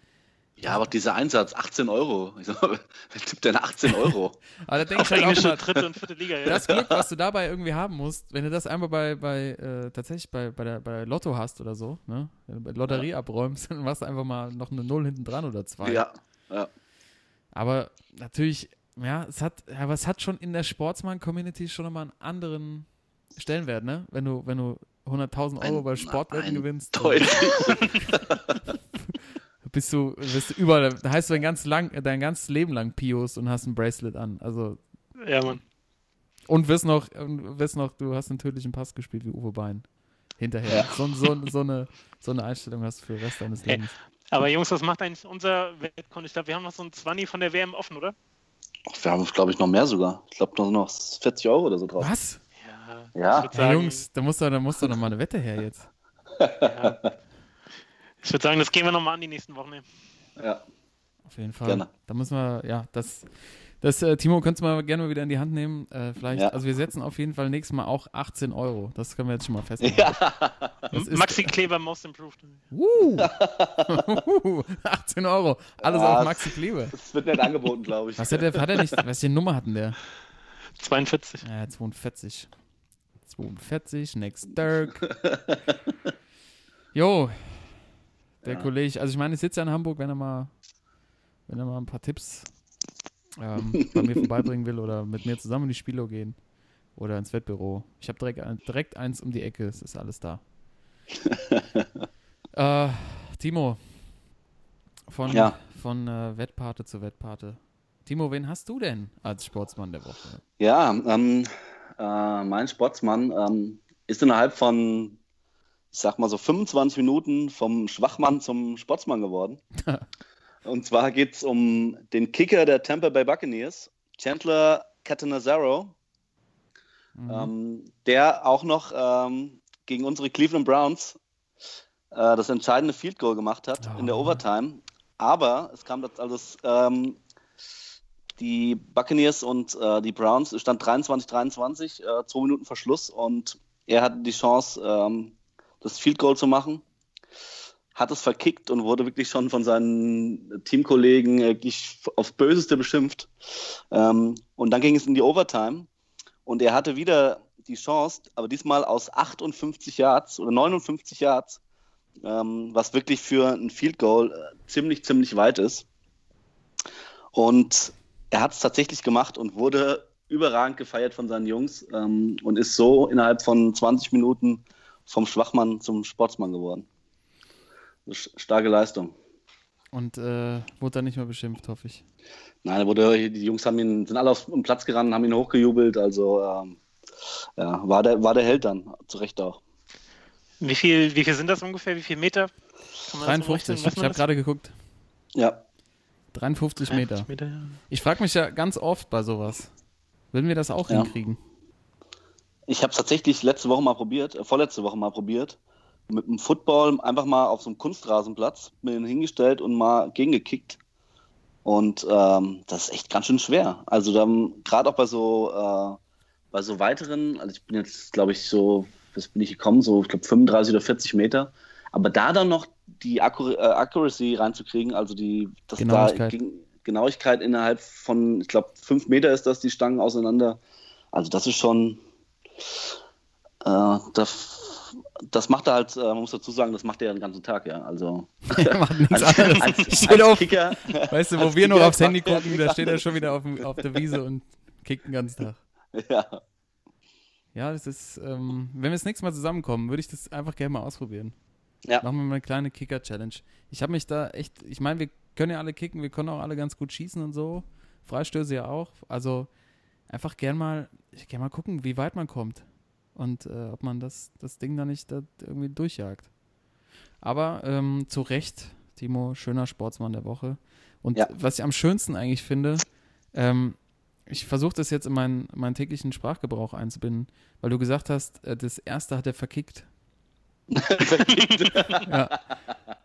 Ja, aber dieser Einsatz, 18 Euro. Ich sag mal, (laughs) wer tippt denn 18 Euro? (laughs) Aber da denke ich halt auch immer, dritte und vierte Liga. Ja. das Glück, was du dabei irgendwie haben musst, wenn du das einmal bei, bei äh, tatsächlich bei, bei, der, bei Lotto hast oder so, ne? Wenn du bei Lotterie abräumst, (laughs) dann machst du einfach mal noch eine Null hinten dran oder zwei. Ja, ja. Aber natürlich, ja, es hat, aber es hat schon in der Sportsmann-Community schon nochmal einen anderen Stellenwert, ne? Wenn du, wenn du 100.000 Euro Ein- bei Sportwetten gewinnst, Deutlich. Bist du, bist du überall, da heißt du dein ganz lang, dein ganzes Leben lang Pios und hast ein Bracelet an. Also, ja, Mann. und wirst noch, wirst noch, du hast einen tödlichen Pass gespielt wie Uwe Bein. Hinterher. Ja. So, so, so, eine, so eine Einstellung hast du für den Rest deines Hey. Lebens. Aber Jungs, was macht eigentlich unser Wettkonto? Ich glaube, wir haben noch so ein 20 von der WM offen, oder? Ach, wir haben, glaube ich, noch mehr sogar. Ich glaube, noch, noch 40 Euro oder so drauf. Was? Ja. Ja. Sagen, Jungs, da muss doch, da muss doch noch mal eine Wette her jetzt. (laughs) ja. Ich würde sagen, das gehen wir nochmal an die nächsten Wochen. Ja. Auf jeden Fall. Gerne. Da müssen wir, ja, das, das äh, Timo, könntest du mal gerne mal wieder in die Hand nehmen. Äh, vielleicht, Ja. also wir setzen auf jeden Fall nächstes Mal auch 18 Euro. Das können wir jetzt schon mal festhalten. Ja. Maxi Kleber Most Improved. Uh, (laughs) 18 Euro. Alles Ja, auf Maxi Kleber. Das wird nicht angeboten, glaube ich. Was hat der, hat er nicht, was für eine Nummer hatten der? 42. Ja, 42. 42, Next Dirk. (laughs) Jo, der Ja. Kollege, also ich meine, ich sitze ja in Hamburg, wenn er mal, wenn er mal ein paar Tipps ähm, (laughs) bei mir vorbeibringen will oder mit mir zusammen in die Spielo gehen oder ins Wettbüro. Ich habe direkt, direkt eins um die Ecke, es ist alles da. (laughs) äh, Timo, von, Ja. von äh, Wettpate zu Wettpate. Timo, wen hast du denn als Sportsmann der Woche? Ja, ähm, äh, mein Sportsmann ähm, ist innerhalb von, ich sag mal so 25 Minuten vom Schwachmann zum Sportsmann geworden. (laughs) Und zwar geht es um den Kicker der Tampa Bay Buccaneers, Chandler Catanzaro, Mhm. ähm, der auch noch ähm, gegen unsere Cleveland Browns äh, das entscheidende Field Goal gemacht hat in der Oh. Overtime. Aber es kam das alles, ähm, die Buccaneers und äh, die Browns, es stand 23-23, äh, zwei Minuten Verschluss und er hatte die Chance, ähm, das Field Goal zu machen. Hat es verkickt und wurde wirklich schon von seinen Teamkollegen wirklich aufs Böseste beschimpft. Ähm, und dann ging es in die Overtime und er hatte wieder die Chance, aber diesmal aus 58 Yards oder 59 Yards, ähm, was wirklich für ein Field Goal äh, ziemlich, ziemlich weit ist. Und er hat es tatsächlich gemacht und wurde überragend gefeiert von seinen Jungs ähm, und ist so innerhalb von 20 Minuten vom Schwachmann zum Sportsmann geworden. Starke Leistung. Und äh, wurde dann nicht mehr beschimpft, hoffe ich. Nein, wurde, die Jungs haben ihn, sind alle auf den Platz gerannt, haben ihn hochgejubelt. Also ähm, ja, war, der, war der Held dann, zu Recht auch. Wie viel, wie viel sind das ungefähr? Wie viel Meter? Kann man das 53, umrechnen? Weiß ich habe gerade geguckt. Ja, 53 Meter. Meter ja. Ich frage mich ja ganz oft bei sowas. Würden wir das auch Ja. hinkriegen? Ich habe es tatsächlich letzte Woche mal probiert, äh, vorletzte Woche mal probiert. Mit dem Football einfach mal auf so einem Kunstrasenplatz mir den hingestellt und mal gegengekickt. Und ähm, das ist echt ganz schön schwer. Also dann gerade auch bei so äh, bei so weiteren, also ich bin jetzt, glaube ich, so, was bin ich gekommen, so, ich glaube 35 oder 40 Meter. Aber da dann noch die Accur äh, Accuracy reinzukriegen, also die das Genauigkeit. Da, Gen- Genauigkeit innerhalb von, ich glaube, fünf Meter ist das, die Stangen auseinander. Also das ist schon, äh, das, das macht er halt, äh, man muss dazu sagen, das macht er den ganzen Tag, ja. Also (laughs) Er macht nichts (laughs) als, anderes. als, Steht als auf, Kicker. weißt du, wo wir noch Kicker aufs Handy gucken, da steht er schon wieder auf, auf der Wiese und kickt den ganzen Tag. (laughs) Ja. Ja, das ist, ähm, wenn wir das nächste Mal zusammenkommen, würde ich das einfach gerne mal ausprobieren. Ja. Machen wir mal eine kleine Kicker-Challenge. Ich habe mich da echt, ich meine, wir können ja alle kicken, wir können auch alle ganz gut schießen und so. Freistöße ja auch. Also einfach gern mal, gern mal gucken, wie weit man kommt. Und äh, ob man das, das Ding da nicht da irgendwie durchjagt. Aber ähm, zu Recht, Timo, schöner Sportsmann der Woche. Und Ja. was ich am schönsten eigentlich finde, ähm, ich versuche das jetzt in meinen, meinen täglichen Sprachgebrauch einzubinden, weil du gesagt hast, äh, das erste hat er verkickt. (laughs) ja.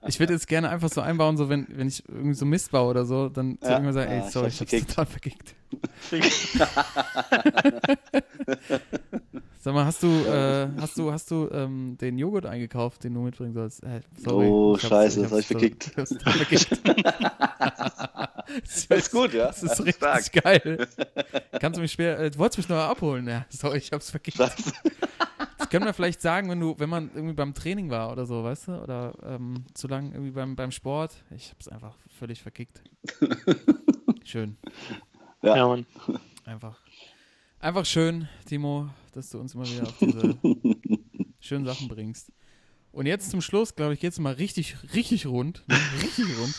Ich würde jetzt gerne einfach so einbauen, so wenn, wenn ich irgendwie so Mist baue oder so, dann zu Ja. irgendwann sagen, ey, ich sorry, hab's ich hab's total verkickt. (laughs) Sag mal, hast du, äh, hast du, hast du ähm, den Joghurt eingekauft, den du mitbringen sollst? Äh, sorry, Oh, ich hab's- scheiße, das hab ich hab's verkickt. (laughs) Ich hab's total verkickt. Das ist gut, ja. Das ist richtig stark. geil. Kannst du mich schwer, äh, du wolltest mich noch abholen? Ja, sorry, ich hab's verkickt. Scheiße. Das können wir vielleicht sagen, wenn du, wenn man irgendwie beim Training war oder so, weißt du? Oder ähm, zu lang irgendwie beim, beim Sport. Ich hab's einfach völlig verkickt. Schön. Ja. Ja, Mann. Einfach. Einfach schön, Timo, dass du uns immer wieder auf diese schönen Sachen bringst. Und jetzt zum Schluss, glaube ich, geht es mal richtig, richtig rund. Ne? Richtig rund.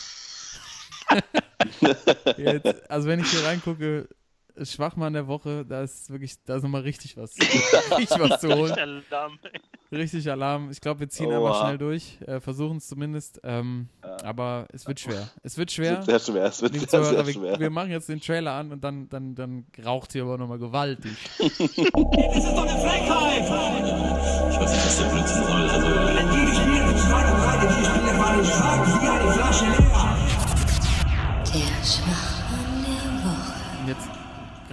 (laughs) jetzt, also wenn ich hier reingucke, Schwachmann der Woche, da ist wirklich, da ist nochmal richtig was. (laughs) richtig was zu holen. Alarm. Richtig Alarm. Ich glaube, wir ziehen Oha. einfach schnell durch. Äh, Versuchen es zumindest. Ähm, Aber es wird schwer. Es wird schwer. Sehr schwer, es wird (laughs) sehr, Zuhörer, sehr wir, schwer. wir machen jetzt den Trailer an und dann, dann, dann raucht hier aber nochmal gewaltig. (laughs) Das ist doch eine Frechheit! Ich weiß nicht, was der Blödsinn soll. Also, wenn die nicht weit und breit, die Spieler waren schrank wie eine Flasche leer. Der Schwachmann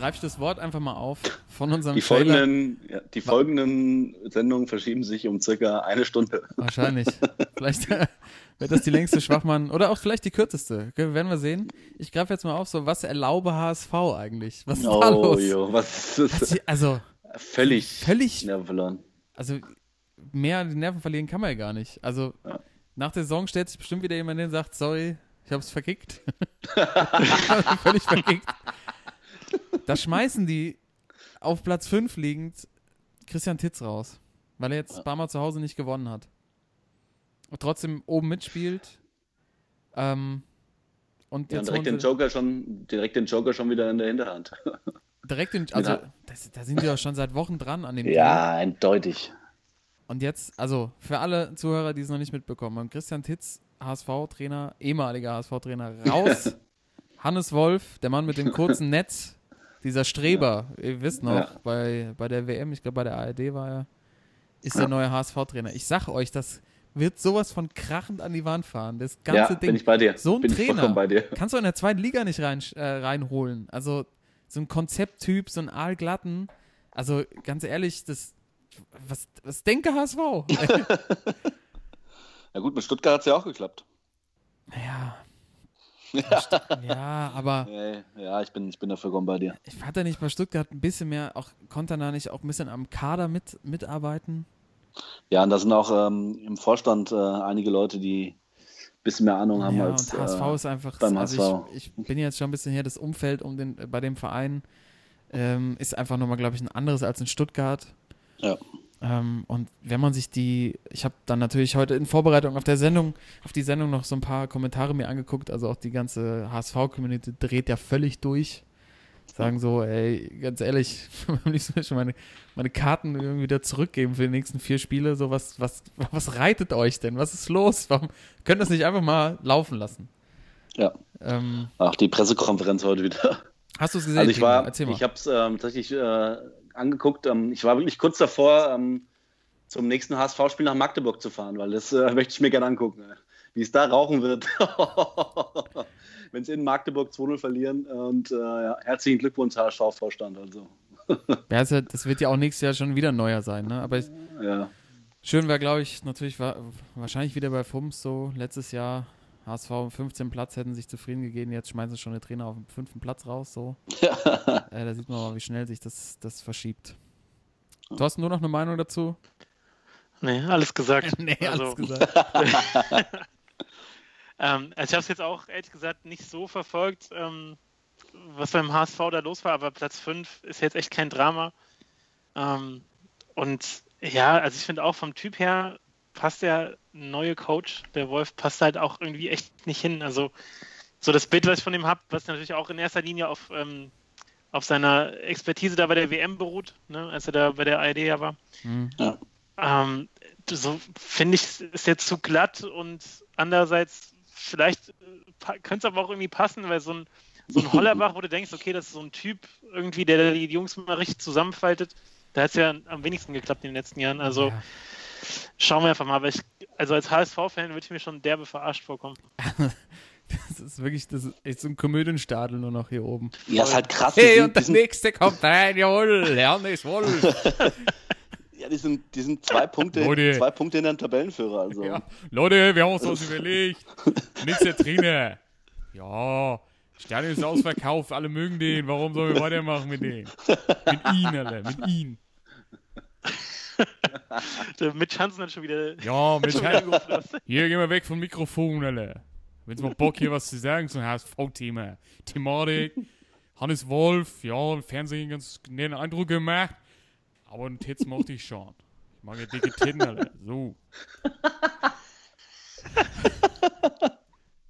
greife ich das Wort einfach mal auf von unserem Die folgenden, ja, die folgenden Sendungen verschieben sich um circa eine Stunde. Wahrscheinlich. (laughs) Vielleicht äh, wird das die längste Schwachmann oder auch vielleicht die kürzeste. Okay, werden wir sehen. Ich greife jetzt mal auf, so was erlaube HSV eigentlich? Was ist da Oh, los? jo, was ist sie, also, völlig, völlig, Nerven verloren. also mehr die Nerven verlieren kann man ja gar nicht. Also Ja. nach der Saison stellt sich bestimmt wieder jemand hin und sagt, sorry, ich hab's verkickt. (laughs) (laughs) völlig verkickt. Da schmeißen die auf Platz 5 liegend Christian Titz raus, weil er jetzt Barmer zu Hause nicht gewonnen hat. Und trotzdem oben mitspielt. Ähm, und Ja, jetzt direkt den Joker schon, direkt den Joker schon wieder in der Hinterhand. (laughs) direkt den, also Ja. das, da sind wir ja schon seit Wochen dran an dem. Ja, eindeutig. Und jetzt, also für alle Zuhörer, die es noch nicht mitbekommen haben, Christian Titz, HSV-Trainer, ehemaliger HSV-Trainer, raus. (laughs) Hannes Wolf, der Mann mit dem kurzen Netz, dieser Streber, ihr wisst noch, Ja. bei, bei der WM, ich glaube bei der ARD war er, ist der neue HSV-Trainer. Ich sag euch, das wird sowas von krachend an die Wand fahren. Das ganze Ja, Ding. bin ich bei dir. So ein bin Trainer vollkommen bei dir. kannst du in der zweiten Liga nicht rein, äh, reinholen. Also so ein Konzepttyp, so ein Aalglatten. Also ganz ehrlich, das was, was denke HSV? Ja (laughs) gut, mit Stuttgart hat es ja auch geklappt. ja. Ja, aber (laughs) Ja, ja ich, bin, ich bin dafür vollkommen bei dir. ich hatte nicht bei Stuttgart ein bisschen mehr, auch konnte er da nicht auch ein bisschen am Kader mit, mitarbeiten? Ja, und da sind auch ähm, im Vorstand äh, einige Leute, die ein bisschen mehr Ahnung haben ja, als und HSV äh, ist einfach, beim also HSV. ich, ich bin jetzt schon ein bisschen her, das Umfeld um den, bei dem Verein ähm, ist einfach nochmal, glaube ich, ein anderes als in Stuttgart. Ja. Ähm, und wenn man sich die, ich habe dann natürlich heute in Vorbereitung auf der Sendung, auf die Sendung noch so ein paar Kommentare mir angeguckt, also auch die ganze HSV-Community dreht ja völlig durch. Sagen so, ey, ganz ehrlich, (laughs) am liebsten schon meine, meine Karten irgendwie wieder zurückgeben für die nächsten vier Spiele. So, was, was, was reitet euch denn? Was ist los? Warum könnt ihr das nicht einfach mal laufen lassen? Ja. Ähm, Ach, die Pressekonferenz heute wieder. Hast du es gesehen? Also ich war, ich habe es ähm, tatsächlich äh, angeguckt. Ähm, ich war wirklich kurz davor, ähm, zum nächsten HSV-Spiel nach Magdeburg zu fahren, weil das äh, (laughs) möchte ich mir gerne angucken, äh, wie es da rauchen wird. (laughs) Wenn sie in Magdeburg 2-0 verlieren. Und äh, ja, herzlichen Glückwunsch, HSV-Vorstand. Also, (laughs) ja, das wird ja auch nächstes Jahr schon wieder neuer sein, ne? Aber ich, ja. Schön wäre, glaube ich, natürlich war, wahrscheinlich wieder bei FUMS so. Letztes Jahr HSV um 15 Platz hätten sich zufrieden gegeben. Jetzt schmeißen sie schon den Trainer auf den fünften Platz raus. So. (laughs) äh, da sieht man mal, wie schnell sich das, das verschiebt. Du hast nur noch eine Meinung dazu? Nee, alles gesagt. (laughs) nee, Also, alles gesagt. (laughs) Ähm, also ich habe es jetzt auch ehrlich gesagt nicht so verfolgt, ähm, was beim HSV da los war, aber Platz 5 ist jetzt echt kein Drama. Ähm, und ja, also ich finde auch vom Typ her passt der neue Coach, der Wolf, passt halt auch irgendwie echt nicht hin. Also so das Bild, was ich von ihm habe, was natürlich auch in erster Linie auf, ähm, auf seiner Expertise da bei der WM beruht, ne, als er da bei der ARD ja war. Hm. Ähm, so finde ich, ist jetzt zu glatt und andererseits vielleicht könnte es aber auch irgendwie passen, weil so ein, so ein (laughs) Hollerbach, wo du denkst, okay, das ist so ein Typ irgendwie, der die Jungs mal richtig zusammenfaltet, da hat es ja am wenigsten geklappt in den letzten Jahren. Also Ja. Schauen wir einfach mal. Aber ich, also als HSV-Fan würde ich mir schon derbe verarscht vorkommen. (laughs) Das ist wirklich, das ist echt so ein Komödienstadel nur noch hier oben. Ja, ist halt krass. Hey, und das nächste kommt rein, jawohl, Hermes Wolf. (laughs) Ja, die sind, die sind zwei Punkte, Leute. zwei Punkte in den Tabellenführer. Also. Ja. Leute, wir haben uns was überlegt. (laughs) Nichts der Trainer. Ja, Sterne ist ausverkauft, alle mögen den. Warum sollen wir weitermachen mit dem? Mit ihm, Alter, mit ihm. (laughs) Der Mitch Hansen hat schon wieder. Ja, mit schon wieder angerufen. Hier gehen wir weg vom Mikrofon, Alter. Wenn mal Bock hier was zu sagen zum HSV-Thema. Thematik, Hannes Wolf, ja, im Fernsehen ganz netten Eindruck gemacht. Aber einen Tits mochte ich schon. Ich mag ja dicke Titten, Alter. So. (laughs)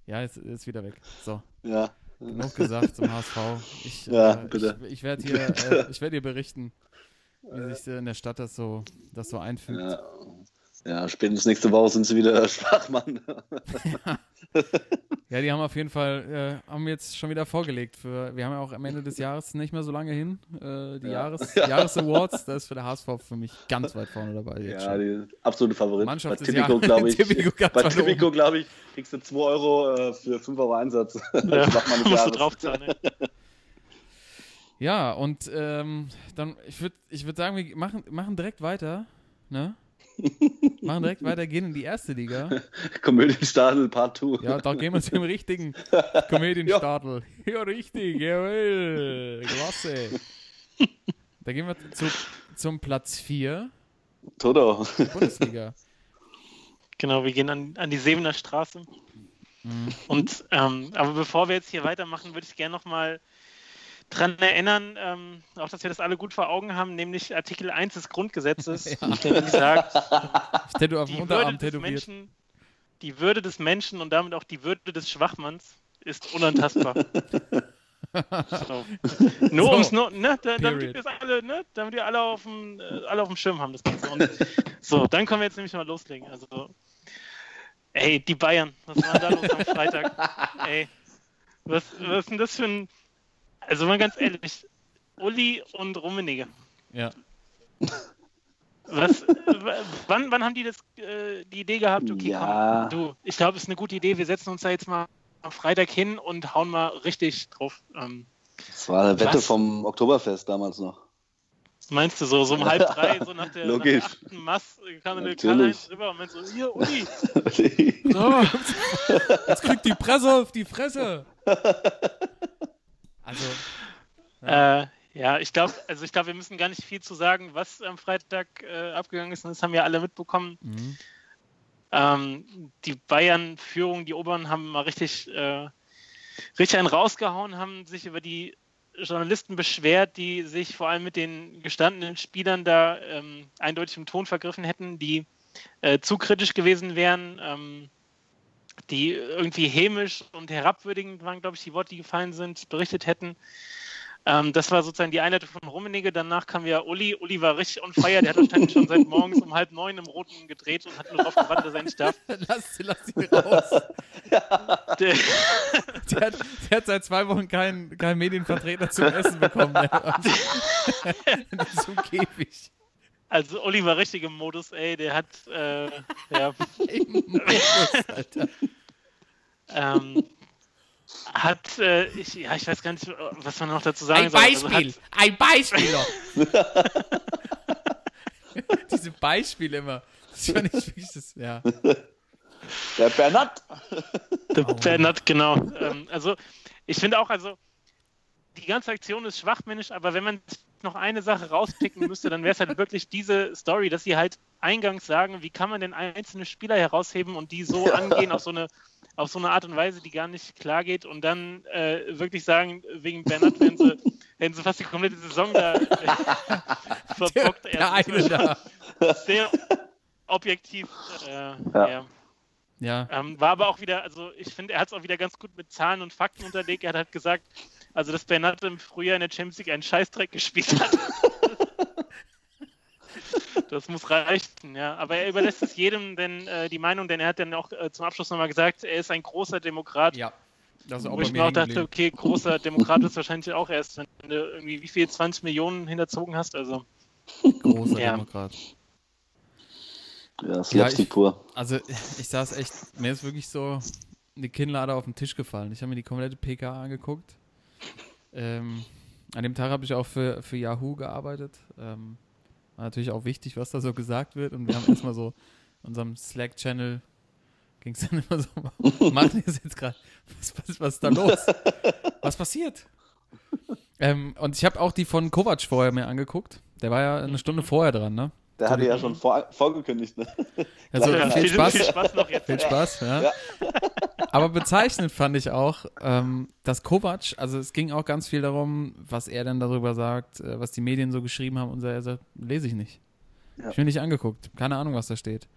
Ja, jetzt ist wieder weg. So, Ja. genug gesagt zum HSV. Ich, Ja, äh, bitte. ich, ich werde hier, äh, ich werd hier berichten, wie sich in der Stadt das so, das so einfügt. Ja. ja, spätestens nächste Woche sind sie wieder (laughs) Schwachmann. (laughs) Ja, die haben auf jeden Fall, äh, haben jetzt schon wieder vorgelegt. Für, wir haben ja auch am Ende des Jahres nicht mehr so lange hin. Äh, die Jahres, (laughs) Jahresawards, da ist für der HSV für mich ganz weit vorne dabei. Jetzt Ja, schon. die absolute Favorit. Mannschaft bei des Tipico, glaube ich. Tipico bei Tipico, glaube ich, kriegst du 2 Euro äh, für 5 Euro Einsatz. Ja, Schwachmann des musst du draufzahlen. Ja, und ähm, dann, ich würde ich würd sagen, wir machen, machen direkt weiter. Ne? (laughs) machen direkt weiter, gehen in die erste Liga. Komödienstadel Part 2. Ja, da gehen wir zum richtigen (laughs) Komödienstadel. Ja, richtig, jawohl. Klasse. Da gehen wir zu, zum Platz 4, Toto. Bundesliga. Genau, wir gehen an, an die Sebener Straße. Und ähm, aber bevor wir jetzt hier weitermachen, würde ich gerne nochmal dran erinnern, ähm, auch dass wir das alle gut vor Augen haben, nämlich Artikel 1 des Grundgesetzes, (laughs) der nämlich sagt, die Würde des. Menschen, die Würde des Menschen und damit auch die Würde des Schwachmanns ist unantastbar. so. Nur So. ums nur, ne, da, damit, wir es alle, ne, damit wir alle auf dem, äh, alle auf dem Schirm haben das Ganze. Und, so, dann können wir jetzt nämlich mal loslegen. Also, ey, die Bayern, was war da los am Freitag? ey, was, was ist denn das für ein, also mal ganz ehrlich, Uli und Rummenigge. Ja. Was, wann, wann haben die das, äh, die Idee gehabt? Okay, Ja. komm, du, ich glaube, es ist eine gute Idee. Wir setzen uns da jetzt mal am Freitag hin und hauen mal richtig drauf. Ähm, Das war eine Wette Was? vom Oktoberfest damals noch. was meinst du so, so um halb drei, so nach der, nach Logisch. der achten Mass, äh, kam eine Natürlich. Karl-Heinz rüber und meint so, hier, Uli, (laughs) so, Jetzt kriegt die Presse auf die Fresse. (laughs) Also, Äh, ja, ich glaube, also ich glaube, wir müssen gar nicht viel zu sagen, was am Freitag äh, abgegangen ist. Und das haben wir alle mitbekommen. mhm. Ähm, die Bayern-Führung, die Oberen haben mal richtig, äh, richtig einen rausgehauen, haben sich über die Journalisten beschwert, die sich vor allem mit den gestandenen Spielern da ähm, eindeutig im Ton vergriffen hätten, die äh, zu kritisch gewesen wären, ähm, die irgendwie hämisch und herabwürdigend waren, glaube ich, die Worte, die gefallen sind, berichtet hätten. Ähm, das war sozusagen die Einleitung von Rummenigge. Danach kam ja Uli. Uli war richtig on fire. Der hat wahrscheinlich schon seit morgens um halb neun im Roten gedreht und hat nur darauf gewartet, dass er nicht darf. (laughs) lass, lass ihn raus. Der, (laughs) Der hat, der hat seit zwei Wochen keinen keinen Medienvertreter zum Essen bekommen. In (laughs) diesem Käfig. Also Uli war richtig im Modus, ey. Der hat, äh, ja, (laughs) Im Modus, Alter. ähm, hat, äh, ich, ja, ich weiß gar nicht, was man noch dazu sagen Ein soll. Also Beispiel, hat, ein Beispiel noch. (laughs) Diese Beispiele immer. Das fand ich wirklich das, ja. Der Bernat. Der Oh. Bernat, genau. Ähm, also ich finde auch, also die ganze Aktion ist schwachmännisch, aber wenn man noch eine Sache rauspicken müsste, dann wäre es halt wirklich diese Story, dass sie halt eingangs sagen, wie kann man denn einzelne Spieler herausheben und die so (laughs) angehen auf so eine auf so eine Art und Weise, die gar nicht klar geht und dann äh, wirklich sagen, wegen Bernat werden sie, (laughs) hätten sie fast die komplette Saison da äh, Der, (laughs) verbockt. der Er da. sehr objektiv. Äh, Ja. ja. Ja. Ähm, war aber auch wieder, also ich finde, er hat es auch wieder ganz gut mit Zahlen und Fakten unterlegt. Er hat halt gesagt, also dass Bernat im Frühjahr in der Champions League einen Scheißdreck gespielt hat. (laughs) das muss reichen, ja. Aber er überlässt es jedem denn äh, die Meinung, denn er hat dann auch äh, zum Abschluss nochmal gesagt, er ist ein großer Demokrat. Ja. Das ist auch Wo ich mir mir auch dachte, okay, großer Demokrat ist wahrscheinlich auch erst, wenn du irgendwie wie viel 20 Millionen hinterzogen hast. Also Großer Ja. Demokrat. Ja, Slapstick ich- pur. Also ich saß echt, mir ist wirklich so die Kinnlade auf den Tisch gefallen. Ich habe mir die komplette PK angeguckt. Ähm, an dem Tag habe ich auch für, für Yahoo gearbeitet. Ähm, war natürlich auch wichtig, was da so gesagt wird. Und wir haben erstmal so in unserem Slack-Channel ging es dann (laughs) immer so, Martin ist jetzt gerade, was, was, was ist da los? Was passiert? Ähm, und ich habe auch die von Kovac vorher mir angeguckt. Der war ja eine Stunde vorher dran, ne? Der hatte ja schon vor, vorgekündigt. Ne? Also Ja, viel Spaß. viel Spaß noch jetzt. Viel Spaß, ja. Ja. Aber bezeichnend fand ich auch, ähm, dass Kovac, also es ging auch ganz viel darum, was er denn darüber sagt, äh, was die Medien so geschrieben haben und so, er sagt, lese ich nicht. Ja. Ich mir nicht angeguckt, keine Ahnung, was da steht.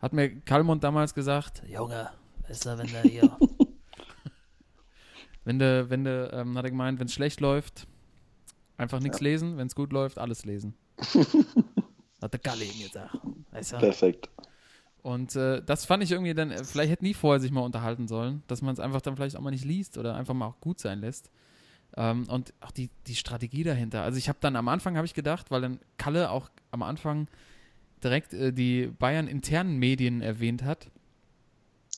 Hat mir Kalmund damals gesagt, Junge, du, wenn der hier, (laughs) wenn du, wenn du, ähm, hat er gemeint, wenn es schlecht läuft, einfach nichts lesen, wenn es gut läuft, alles lesen. (laughs) hat der Kalle ihm gesagt. Weißt du? Perfekt. Und äh, das fand ich irgendwie dann, vielleicht hätte nie vorher sich mal unterhalten sollen, dass man es einfach dann vielleicht auch mal nicht liest oder einfach mal auch gut sein lässt. Ähm, und auch die, die Strategie dahinter. Also ich habe dann am Anfang, habe ich gedacht, weil dann Kalle auch am Anfang direkt äh, die Bayern internen Medien erwähnt hat,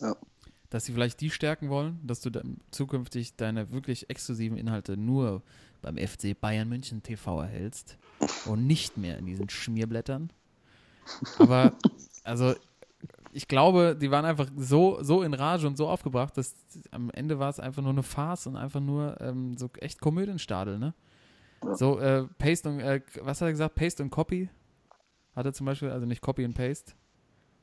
Ja. dass sie vielleicht die stärken wollen, dass du dann zukünftig deine wirklich exklusiven Inhalte nur beim FC Bayern München TV erhältst und nicht mehr in diesen Schmierblättern. Aber also ich glaube, die waren einfach so, so in Rage und so aufgebracht, dass am Ende war es einfach nur eine Farce und einfach nur ähm, so echt Komödienstadel, ne? Ja. So, äh, Paste und, äh, was hat er gesagt? Paste und Copy? Hat er zum Beispiel, also nicht Copy und Paste.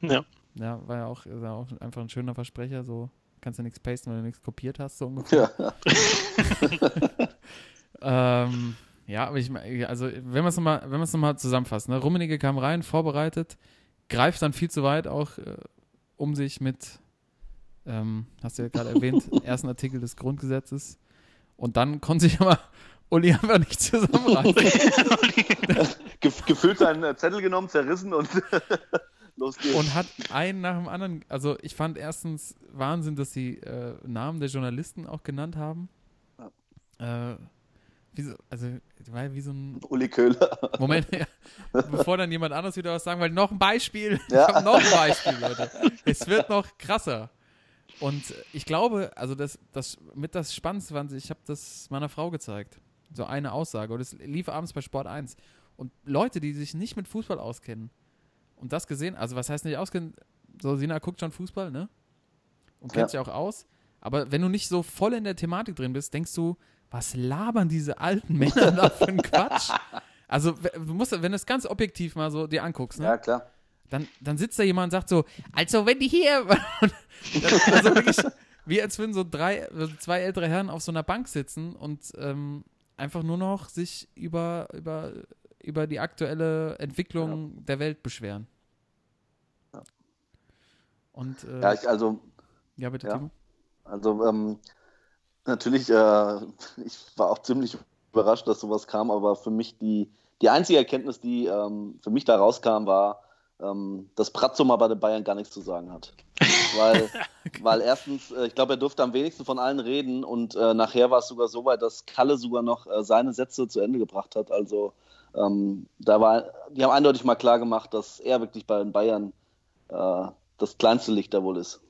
Ja. Ja, war ja auch, ist ja auch einfach ein schöner Versprecher, so kannst du nichts pasten, weil du nichts kopiert hast, so ungefähr. Ja. (laughs) (laughs) Ähm, ja, aber ich meine, also wenn wir es nochmal, wenn wir es nochmal zusammenfassen, ne? Rummenigge kam rein, vorbereitet, greift dann viel zu weit auch äh, um sich mit, ähm, hast du ja gerade erwähnt, (laughs) ersten Artikel des Grundgesetzes. Und dann konnte sich aber Uli einfach nicht zusammenreißen. (laughs) Gef gefühlt seinen äh, Zettel genommen, zerrissen und (laughs) los geht's. und hat einen nach dem anderen, also ich fand erstens Wahnsinn, dass sie äh, Namen der Journalisten auch genannt haben. Äh, wie so, also, war wie so ein Uli Köhler. Moment, ja. bevor dann jemand anderes wieder was sagen will, noch ein Beispiel. Ja. (laughs) Noch ein Beispiel, Leute. Es wird noch krasser. Und ich glaube, also das, das mit das Spannendste fand ich, habe das meiner Frau gezeigt. So eine Aussage. Und es lief abends bei Sport 1. Und Leute, die sich nicht mit Fußball auskennen und das gesehen, also was heißt nicht auskennen? So, Sina guckt schon Fußball, ne? Und kennt sich Ja. auch aus. Aber wenn du nicht so voll in der Thematik drin bist, denkst du, was labern diese alten Männer da für einen Quatsch? Also, du musst, wenn du es ganz objektiv mal so dir anguckst, ne? Ja, klar. dann, dann sitzt da jemand und sagt so, also wenn die hier, (laughs) also wirklich, wie als würden so drei, also zwei ältere Herren auf so einer Bank sitzen und ähm, einfach nur noch sich über, über, über die aktuelle Entwicklung der Welt beschweren. Und, äh, Ja, ich, also, ja, bitte, ja. Timo. also ähm, natürlich, äh, ich war auch ziemlich überrascht, dass sowas kam, aber für mich die, die einzige Erkenntnis, die ähm, für mich da rauskam, war, ähm, dass Pratzo mal bei den Bayern gar nichts zu sagen hat. Weil, (laughs) weil erstens, äh, ich glaube, er durfte am wenigsten von allen reden und äh, nachher war es sogar so weit, dass Kalle sogar noch äh, seine Sätze zu Ende gebracht hat. Also ähm, da war, die haben eindeutig mal klar gemacht, dass er wirklich bei den Bayern äh, das kleinste Licht da wohl ist.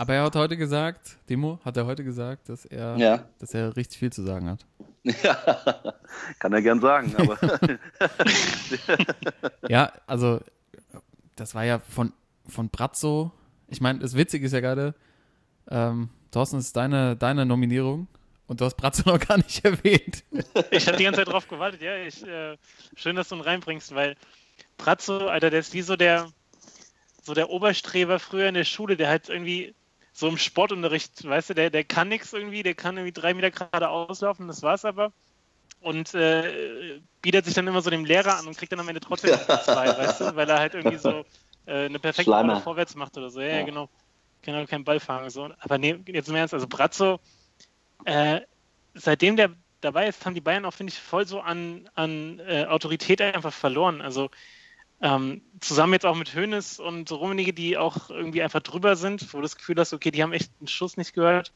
Aber er hat heute gesagt, Timo hat er heute gesagt, dass er, Ja. dass er richtig viel zu sagen hat. Ja, (laughs) kann er gern sagen, aber (laughs) Ja, also das war ja von, von Brazzo. Ich meine, das Witzige ist ja gerade, ähm, Thorsten, ist deine, deine Nominierung und du hast Brazzo (laughs) noch gar nicht erwähnt. Ich habe die ganze Zeit drauf gewartet, ja. Ich, äh, schön, dass du ihn reinbringst, weil Pratzo, Alter, der ist wie so der, so der Oberstreber früher in der Schule, der halt irgendwie so im Sportunterricht, weißt du, der, der kann nichts irgendwie, der kann irgendwie drei Meter gerade auslaufen, das war's aber. Und äh, bietet sich dann immer so dem Lehrer an und kriegt dann am Ende trotzdem zwei, (laughs) weißt du, weil er halt irgendwie so äh, eine perfekte Schleimer. Vorwärts macht oder so. Ja, ja, genau. Kann auch keinen Ball fangen. So. Aber nee, jetzt im Ernst, also Brazzo, äh, seitdem der dabei ist, haben die Bayern auch, finde ich, voll so an, an äh, Autorität einfach verloren. Also ähm, zusammen jetzt auch mit Hoeneß und Rummenigge, die auch irgendwie einfach drüber sind, wo du das Gefühl hast, okay, die haben echt einen Schuss nicht gehört.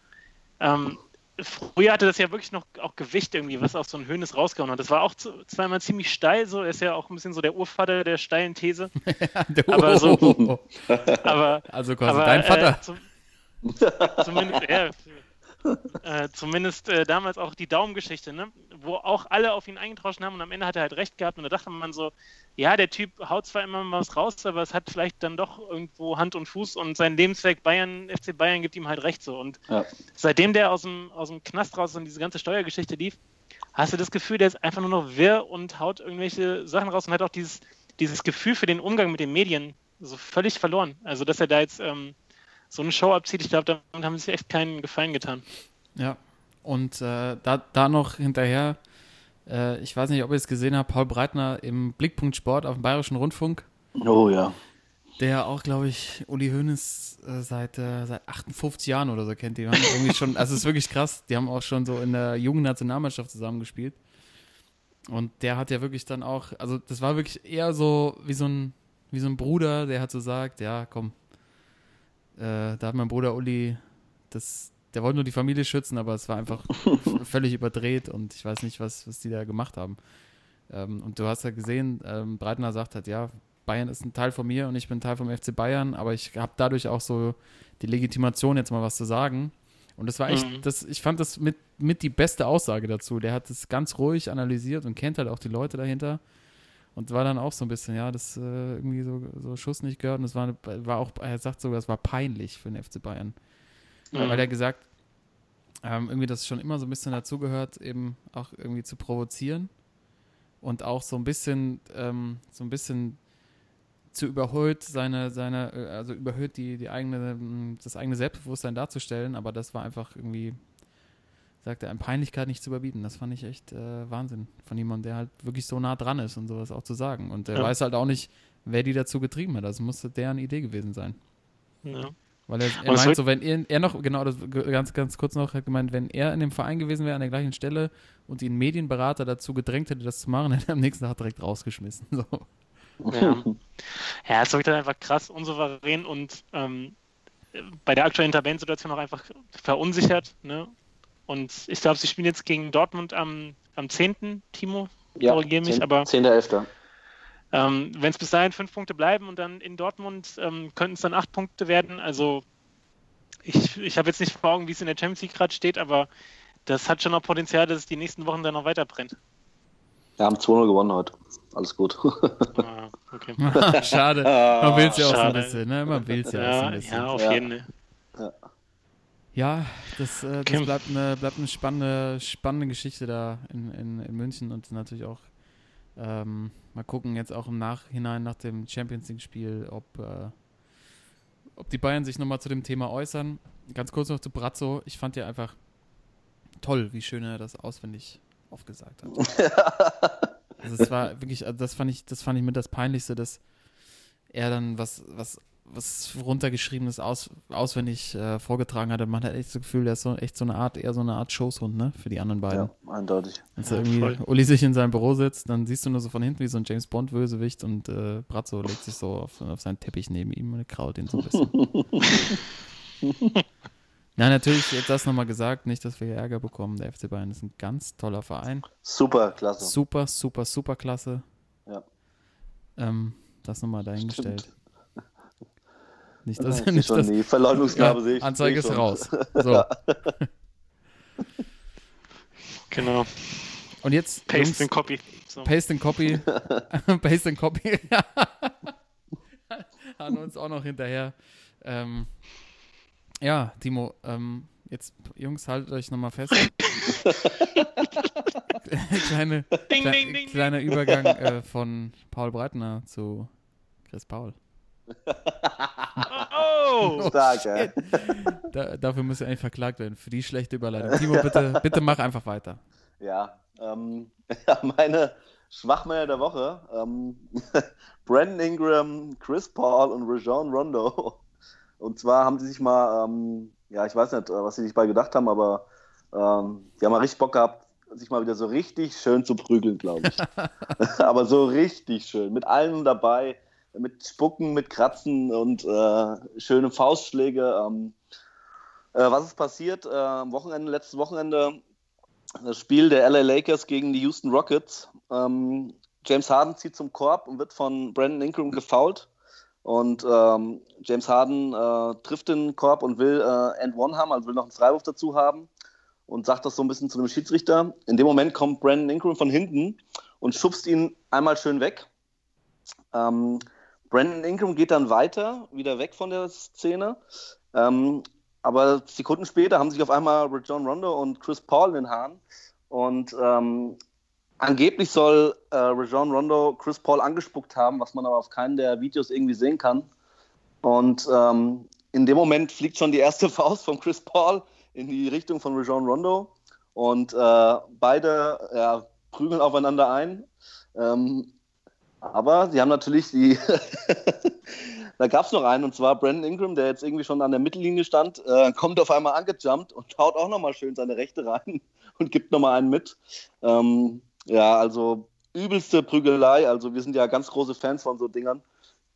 Ähm, früher hatte das ja wirklich noch auch Gewicht irgendwie, was auch so ein Höhnes rausgehauen hat. Das war auch zweimal ziemlich steil, so er ist ja auch ein bisschen so der Urvater der steilen These. (laughs) aber so, (laughs) aber, also quasi aber, dein Vater. Äh, zum, zumindest, ja, (laughs) äh, zumindest äh, damals auch die Daumengeschichte, ne? wo auch alle auf ihn eingetroschen haben und am Ende hat er halt recht gehabt und da dachte man so, ja, der Typ haut zwar immer mal was raus, aber es hat vielleicht dann doch irgendwo Hand und Fuß und sein Lebenswerk Bayern, FC Bayern gibt ihm halt recht so. Und Ja. seitdem der aus dem, aus dem Knast raus und diese ganze Steuergeschichte lief, hast du das Gefühl, der ist einfach nur noch wirr und haut irgendwelche Sachen raus und hat auch dieses, dieses Gefühl für den Umgang mit den Medien so völlig verloren. Also, dass er da jetzt ähm, so eine Show abzieht, ich glaube, damit haben sie sich echt keinen Gefallen getan. Ja. Und äh, da, da noch hinterher, äh, ich weiß nicht, ob ihr es gesehen habt, Paul Breitner im Blickpunkt Sport auf dem Bayerischen Rundfunk, Oh ja. der auch, glaube ich, Uli Hoeneß äh, seit, äh, seit 58 Jahren oder so kennt. Die haben irgendwie schon, also es ist wirklich krass, die haben auch schon so in der jungen Nationalmannschaft zusammengespielt. Und der hat ja wirklich dann auch, also das war wirklich eher so wie so ein, wie so ein Bruder, der hat so sagt, ja, komm, äh, da hat mein Bruder Uli, das, der wollte nur die Familie schützen, aber es war einfach (laughs) völlig überdreht und ich weiß nicht, was, was die da gemacht haben. Ähm, und du hast ja gesehen, ähm, Breitner sagt halt, ja, Bayern ist ein Teil von mir und ich bin Teil vom FC Bayern, aber ich habe dadurch auch so die Legitimation, jetzt mal was zu sagen. Und das war echt, Mhm. das, ich fand das mit, mit die beste Aussage dazu. Der hat es ganz ruhig analysiert und kennt halt auch die Leute dahinter. Und war dann auch so ein bisschen, ja, das äh, irgendwie so, so Schuss nicht gehört. Und es war, war auch, er sagt sogar, es war peinlich für den FC Bayern. Mhm. Weil er gesagt, ähm, irgendwie das schon immer so ein bisschen dazugehört, eben auch irgendwie zu provozieren und auch so ein bisschen, ähm, so ein bisschen zu überhöht seine, seine, äh, also überhöht die, die eigene, das eigene Selbstbewusstsein darzustellen, aber das war einfach irgendwie, sagt er, an Peinlichkeit nicht zu überbieten. Das fand ich echt äh, Wahnsinn von jemandem, der halt wirklich so nah dran ist und sowas auch zu sagen. Und er Ja. weiß halt auch nicht, wer die dazu getrieben hat. Das musste deren Idee gewesen sein. Ja. Weil er, er meint so, wenn er, er noch, genau, das ganz, ganz kurz noch, hat gemeint, wenn er in dem Verein gewesen wäre, an der gleichen Stelle und ihn Medienberater dazu gedrängt hätte, das zu machen, (laughs) hätte er am nächsten Tag direkt rausgeschmissen. So. Ja. ja, es wirkt halt einfach krass, unsouverän und ähm, bei der aktuellen Tabellensituation auch einfach verunsichert. Ne? Und ich glaube, sie spielen jetzt gegen Dortmund am, am 10. Timo, korrigiere mich, aber 10.11. ähm, wenn es bis dahin fünf Punkte bleiben und dann in Dortmund ähm, könnten es dann acht Punkte werden. Also ich, ich habe jetzt nicht vor Augen, wie es in der Champions League gerade steht, aber das hat schon noch Potenzial, dass es die nächsten Wochen dann noch weiter brennt. Wir haben 2-0 gewonnen heute. Alles gut. (laughs) Ah, okay. (laughs) Schade. Man will es ja auch so ein bisschen, ne? Man will es ja, auch so Ja, ein bisschen. ja, auf Ja. jeden Fall. Ja, das, äh, das bleibt eine, bleibt eine spannende, spannende Geschichte da in, in, in München und natürlich auch ähm, mal gucken jetzt auch im Nachhinein nach dem Champions League-Spiel, ob, äh, ob die Bayern sich nochmal zu dem Thema äußern. Ganz kurz noch zu Brazzo. Ich fand ja einfach toll, wie schön er das auswendig aufgesagt hat. (laughs) Also es war wirklich, also das fand ich, das fand ich mit das Peinlichste, dass er dann was, was, was runtergeschriebenes aus, auswendig äh, vorgetragen hat. Und man hat echt das Gefühl, der ist so echt so eine Art, eher so eine Art Schoßhund, ne? Für die anderen beiden. ja, eindeutig. Wenn Ja, irgendwie voll. Uli sich in seinem Büro sitzt, dann siehst du nur so von hinten wie so ein James Bond Bösewicht und äh, Brazzo legt sich so auf, auf seinen Teppich neben ihm und kraut ihn so ein bisschen. (laughs) Ja, natürlich, jetzt das nochmal gesagt, nicht, dass wir hier Ärger bekommen. Der FC Bayern ist ein ganz toller Verein. Super, klasse. Super, super, super klasse. Ja. Ähm, das nochmal dahingestellt. Stimmt. Nicht, Ja, dass, seh nicht, schon, dass die Verleumdungsgabe ja, sehe ich. Anzeige ist schon. raus. (laughs) So. Genau. Und jetzt Paste Jungs, and Copy. So. Paste and Copy. (laughs) (laughs) Paste and Copy. An uns auch noch hinterher. Ähm, ja, Timo, ähm, jetzt, Jungs, haltet euch nochmal fest. Kleine, Ding, Kle ding, ding, kleiner Übergang äh, von Paul Breitner zu Chris Paul. Oh! (laughs) Stark, ey. Da, dafür muss er eigentlich verklagt werden, für die schlechte Überleitung. Timo, bitte, bitte mach einfach weiter. Ja, ähm, (laughs) ja, meine Schwachmänner der Woche. Ähm, (laughs) Brandon Ingram, Chris Paul und Rajon Rondo. Und zwar haben die sich mal, ähm, ja, ich weiß nicht, äh, was sie sich bei gedacht haben, aber ähm, die haben mal richtig Bock gehabt, sich mal wieder so richtig schön zu prügeln, glaube ich. aber so richtig schön. Mit allem dabei, mit Spucken, mit Kratzen und äh, schöne Faustschläge. Ähm, Äh, was ist passiert? Äh, am Wochenende, letztes Wochenende, das Spiel der LA Lakers gegen die Houston Rockets. Ähm, James Harden zieht zum Korb und wird von Brandon Ingram gefoult. Und ähm, James Harden äh, trifft den Korb und will äh, End One haben, also will noch einen Freiwurf dazu haben und sagt das so ein bisschen zu dem Schiedsrichter. In dem Moment kommt Brandon Ingram von hinten und schubst ihn einmal schön weg. Ähm, Brandon Ingram geht dann weiter, wieder weg von der Szene. Ähm, aber Sekunden später haben sich auf einmal John Rondo und Chris Paul in den Haaren. Und ähm, angeblich soll äh, Rajon Rondo Chris Paul angespuckt haben, was man aber auf keinen der Videos irgendwie sehen kann. Und ähm, in dem Moment fliegt schon die erste (laughs) Faust von Chris Paul in die Richtung von Rajon Rondo. Und äh, beide ja, prügeln aufeinander ein. Ähm, aber sie haben natürlich die. (laughs) da gab es noch einen, und zwar Brandon Ingram, der jetzt irgendwie schon an der Mittellinie stand, äh, kommt auf einmal angejumpt und haut auch nochmal schön seine Rechte rein (laughs) und gibt nochmal einen mit. Ähm, ja, also übelste Prügelei. Also wir sind ja ganz große Fans von so Dingern.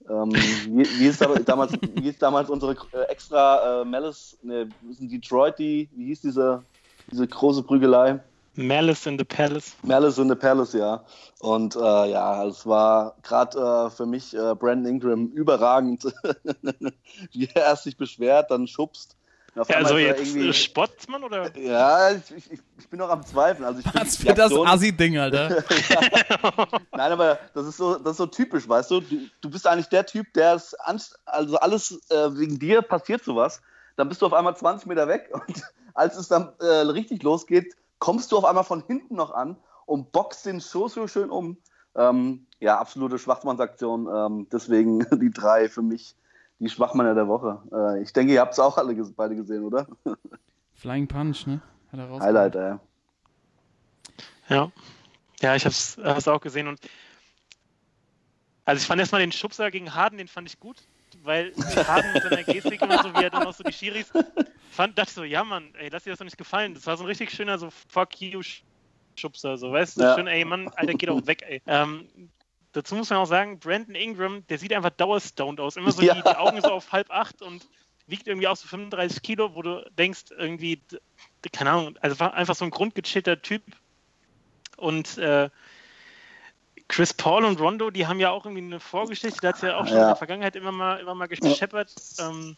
Ähm, wie, wie, ist damals, wie ist damals unsere äh, extra äh, Malice, ne, Detroit, die, wie hieß diese, diese große Prügelei? Malice in the Palace. Malice in the Palace, ja. Und äh, ja, es war gerade äh, für mich äh, Brandon Ingram überragend, (laughs) wie er erst sich beschwert, dann schubst ja, also jetzt irgendwie... Sportsmann oder? Ja, ich, ich, ich, bin noch am Zweifeln. Also ich Was (laughs) für das Assi-Ding, Alter. (laughs) Nein, aber das ist so, das ist so typisch, weißt du? Du, du bist eigentlich der Typ, der es, also alles äh, wegen dir passiert sowas. Dann bist du auf einmal 20 Meter weg und als es dann äh, richtig losgeht, kommst du auf einmal von hinten noch an und boxt den Show so schön um. Ähm, ja, absolute Schwachmannsaktion. Ähm, deswegen (laughs) die drei für mich die Schwachmänner der Woche. Äh, ich denke, ihr habt es auch alle beide gesehen, oder? (laughs) Flying Punch, ne? Hat er Highlight, ey. Ja. Ja, ich habe es auch gesehen und also ich fand erstmal den Schubser gegen Harden, den fand ich gut, weil Harden mit seiner Gestik und so, wie er dann auch so die Schiris fand, dachte ich so, ja Mann, ey, lass dir das doch nicht gefallen. Das war so ein richtig schöner so Fuck you Schubser, so, weißt du, ja. schön, ey, Mann, Alter, geht auch weg, ey. Ähm, dazu muss man auch sagen, Brandon Ingram, der sieht einfach dauerstoned aus. Immer so ja. die, die, Augen so auf halb acht und wiegt irgendwie auch so 35 Kilo, wo du denkst, irgendwie, keine Ahnung, also einfach so ein grundgechillter Typ. Und äh, Chris Paul und Rondo, die haben ja auch irgendwie eine Vorgeschichte, da hat es ja auch schon ja. in der Vergangenheit immer mal, immer mal gescheppert. Ähm,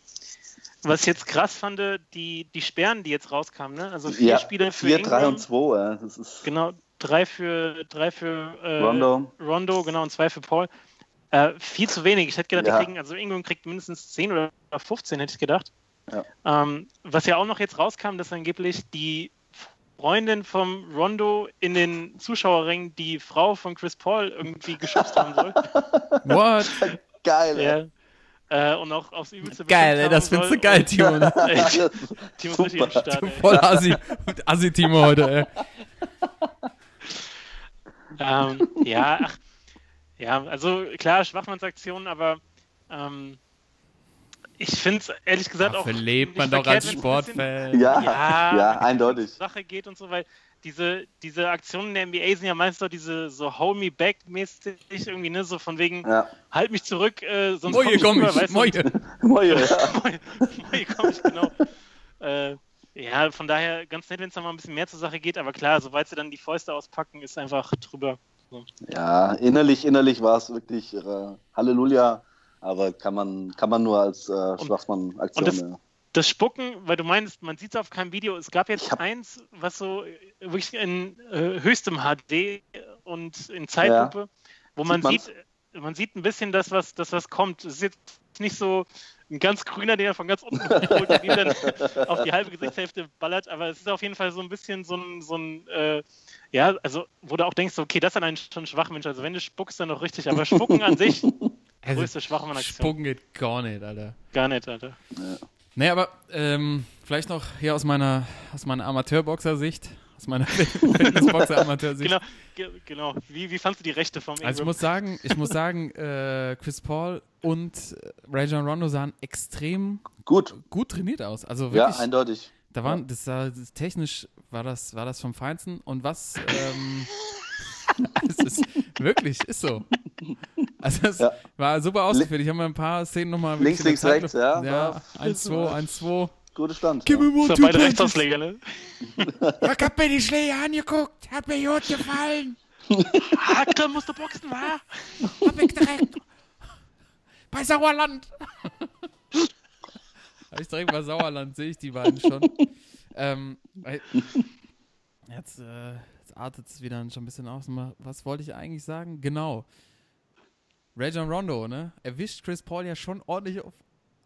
was ich jetzt krass fand, die, die Sperren, die jetzt rauskamen, ne? Also vier ja, Spiele für vier, Ingram. drei und zwei, ja. Das ist genau, drei für, drei für äh, Rondo. Rondo, genau, und zwei für Paul. Äh, viel zu wenig. Ich hätte gedacht, ja. die kriegen, also Ingram kriegt mindestens 10 oder 15, hätte ich gedacht. Ja. Ähm, was ja auch noch jetzt rauskam, dass angeblich die Freundin vom Rondo in den Zuschauerringen die Frau von Chris Paul irgendwie geschubst haben soll. (laughs) What? Geil, ja. Äh, und auch aufs übelste Geil, ey, das findest du geil, Timo. Ne? (laughs) Timo ist richtig am Start. Voll Assi, Assi-Timo heute, ey ähm, ja, ach, ja, also klar, Schwachmannsaktion, aber ähm, ich finde es ehrlich gesagt Dafür auch. lebt man doch als Sportfan. Ja, ja, ja, eindeutig. Sache geht und so, weil diese, diese Aktionen der NBA sind ja meist doch diese so Hold me back mäßig irgendwie, ne, so von wegen ja. halt mich zurück, äh, sonst Moje komm ich. Moje. (laughs) Moje, ja. (laughs) Moje, Moje komm ich, genau. äh, ja, von daher ganz nett, wenn es da mal ein bisschen mehr zur Sache geht, aber klar, sobald sie dann die Fäuste auspacken, ist einfach drüber. So. Ja, innerlich, innerlich war es wirklich äh, Halleluja, aber kann man, kann man nur als äh, Schwachmann-Aktion. Das, ja. das, Spucken, weil du meinst, man sieht es auf keinem Video, es gab jetzt hab... eins, was so wirklich in äh, höchstem HD und in Zeitlupe, ja. wo man sieht, sieht man sieht ein bisschen das, was, das, was kommt. Es ist jetzt nicht so ein ganz grüner, der von ganz unten holt und ihm dann (laughs) auf die halbe Gesichtshälfte ballert, aber es ist auf jeden Fall so ein bisschen so ein, so ein äh, ja, also wo du auch denkst, okay, das ist dann schon ein Schwachmensch. Also wenn du spuckst, dann noch richtig, aber Spucken an sich, (laughs) also, größte Schwachmann-Aktion. Spucken geht gar nicht, Alter. Gar nicht, Alter. Ja. Nee, aber ähm, vielleicht noch hier aus meiner, aus meiner Amateurboxer-Sicht aus meiner (laughs) Fitnessboxer-Amateursicht. Genau, genau. Wie, wie fandst du die Rechte vom Ingram? Also ich muss sagen, ich muss sagen, äh, Chris Paul und äh, Rajon Rondo sahen extrem gut, gut trainiert aus. Also wirklich, ja, eindeutig. Da waren, das, das, technisch war das, war das vom Feinsten. Und was, ähm, (laughs) es ist wirklich, ist so. Also es ja. war super ausgeführt. Ich habe mir ein paar Szenen nochmal Links, links, rechts, ja. Ja, 1, 2, 1, 2. Gute Stand. Ja. more So two beide. Rechtsausleger, ne? (laughs) Ich hab mir die Schläge angeguckt, hat mir gut gefallen. (laughs) Hake musste boxen, wa? Hab ich direkt (laughs) bei Sauerland. Hab ich direkt bei Sauerland, sehe ich die beiden schon. ähm, jetzt, äh, jetzt artet es wieder schon ein bisschen aus. Was wollte ich eigentlich sagen? Genau. Rajon Rondo, ne? Erwischt Chris Paul ja schon ordentlich auf,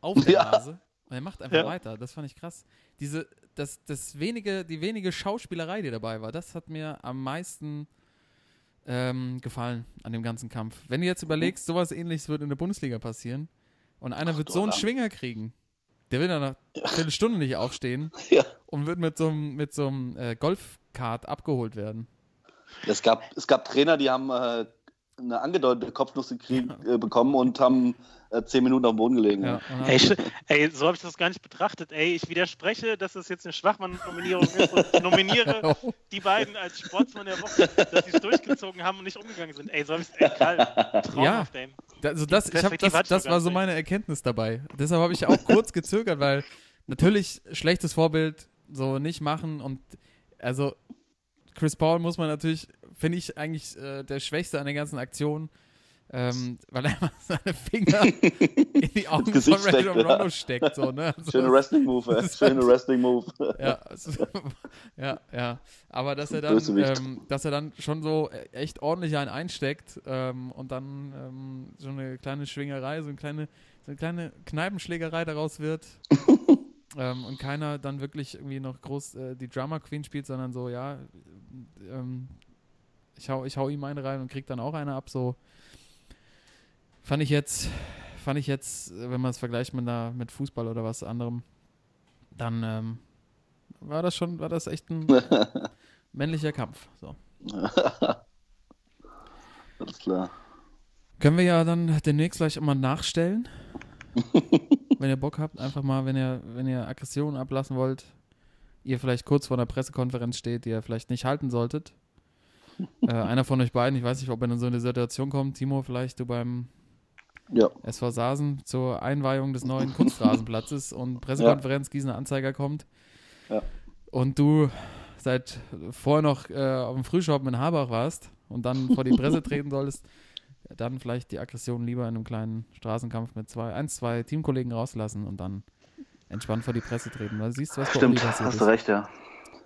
auf der Ja. Nase. Und er macht einfach Ja. weiter. Das fand ich krass. Diese, das, das wenige, die wenige Schauspielerei, die dabei war, das hat mir am meisten ähm, gefallen an dem ganzen Kampf. Wenn du jetzt überlegst, sowas ähnliches wird in der Bundesliga passieren und einer Ach, wird so einen Alarm. Schwinger kriegen, der will dann nach einer Viertelstunde nicht aufstehen (laughs) Ja. und wird mit so einem, mit so einem äh, Golfkart abgeholt werden. Es gab, es gab Trainer, die haben äh, eine angedeutete Kopfnuss gekriegt, äh, bekommen und haben äh, zehn Minuten auf dem Boden gelegen. Ja, Ey, ey, so habe ich das gar nicht betrachtet. Ey, ich widerspreche, dass es jetzt eine Schwachmann-Nominierung ist und ich nominiere (laughs) die beiden als Sportsmann der Woche, dass sie es durchgezogen haben und nicht umgegangen sind. Ey, so habe ich es ey, Karl, traumhaft, ey. Also das, ich hab, das, das war so meine Erkenntnis dabei. Deshalb habe ich auch kurz gezögert, weil natürlich schlechtes Vorbild so nicht machen und also Chris Paul muss man natürlich, finde ich eigentlich äh, der Schwächste an der ganzen Aktion, ähm, weil er (laughs) seine Finger (laughs) in die Augen von Rajon steckt, ja. Rondo steckt. So, ne? (laughs) Also, Schöne Wrestling-Move, äh, ist halt schöne Wrestling-Move. ja, also, ja, ja. Aber dass er dann, ähm, dass er dann schon so e- echt ordentlich einen einsteckt ähm, und dann ähm, so eine kleine Schwingerei, so eine kleine, so eine kleine Kneipenschlägerei daraus wird. ähm, und keiner dann wirklich irgendwie noch groß äh, die Drama Queen spielt, sondern so, ja, ähm, ich hau, ich hau ihm eine rein und krieg dann auch eine ab, so. Fand ich jetzt, fand ich jetzt, wenn man es vergleicht mit, einer, mit Fußball oder was anderem, dann ähm, war das schon, war das echt ein (laughs) männlicher Kampf. So. (laughs) Alles klar. Können wir ja dann demnächst gleich immer nachstellen. (laughs) wenn ihr Bock habt, einfach mal, wenn ihr, wenn ihr Aggressionen ablassen wollt, ihr vielleicht kurz vor einer Pressekonferenz steht, die ihr vielleicht nicht halten solltet. Äh, einer von euch beiden, ich weiß nicht, ob er in so eine Situation kommt, Timo, vielleicht du beim Ja. SV Sasen zur Einweihung des neuen Kunstrasenplatzes und (laughs) Pressekonferenz Gießener Anzeiger kommt. Ja. Und du seit vorher noch äh, auf dem Frühshop in Habach warst und dann vor die Presse (laughs) treten solltest, dann vielleicht die Aggression lieber in einem kleinen Straßenkampf mit zwei, eins, zwei Teamkollegen rauslassen und dann entspannt vor die Presse treten. Weil du siehst, was bei Uli Stimmt, passiert hast du recht, ja.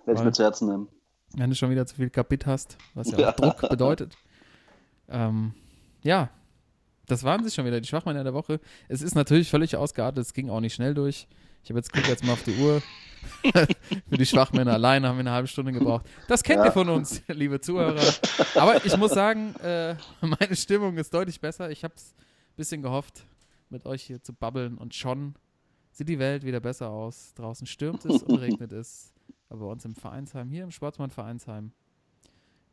Werde ich mir zu Herzen nehmen. Wenn du schon wieder zu viel Kapit hast, was ja, Ja. auch Druck bedeutet. Ähm, ja, das waren sie schon wieder, die Schwachmänner der Woche. Es ist natürlich völlig ausgeartet, es ging auch nicht schnell durch. Ich habe jetzt gucke jetzt mal auf die Uhr. (laughs) Für die Schwachmänner alleine haben wir eine halbe Stunde gebraucht. Das kennt Ja. ihr von uns, (laughs) liebe Zuhörer. Aber ich muss sagen, äh, meine Stimmung ist deutlich besser. Ich habe es ein bisschen gehofft, mit euch hier zu babbeln und schon sieht die Welt wieder besser aus. Draußen stürmt es und regnet es. Aber bei uns im Vereinsheim, hier im Sportsmann Vereinsheim,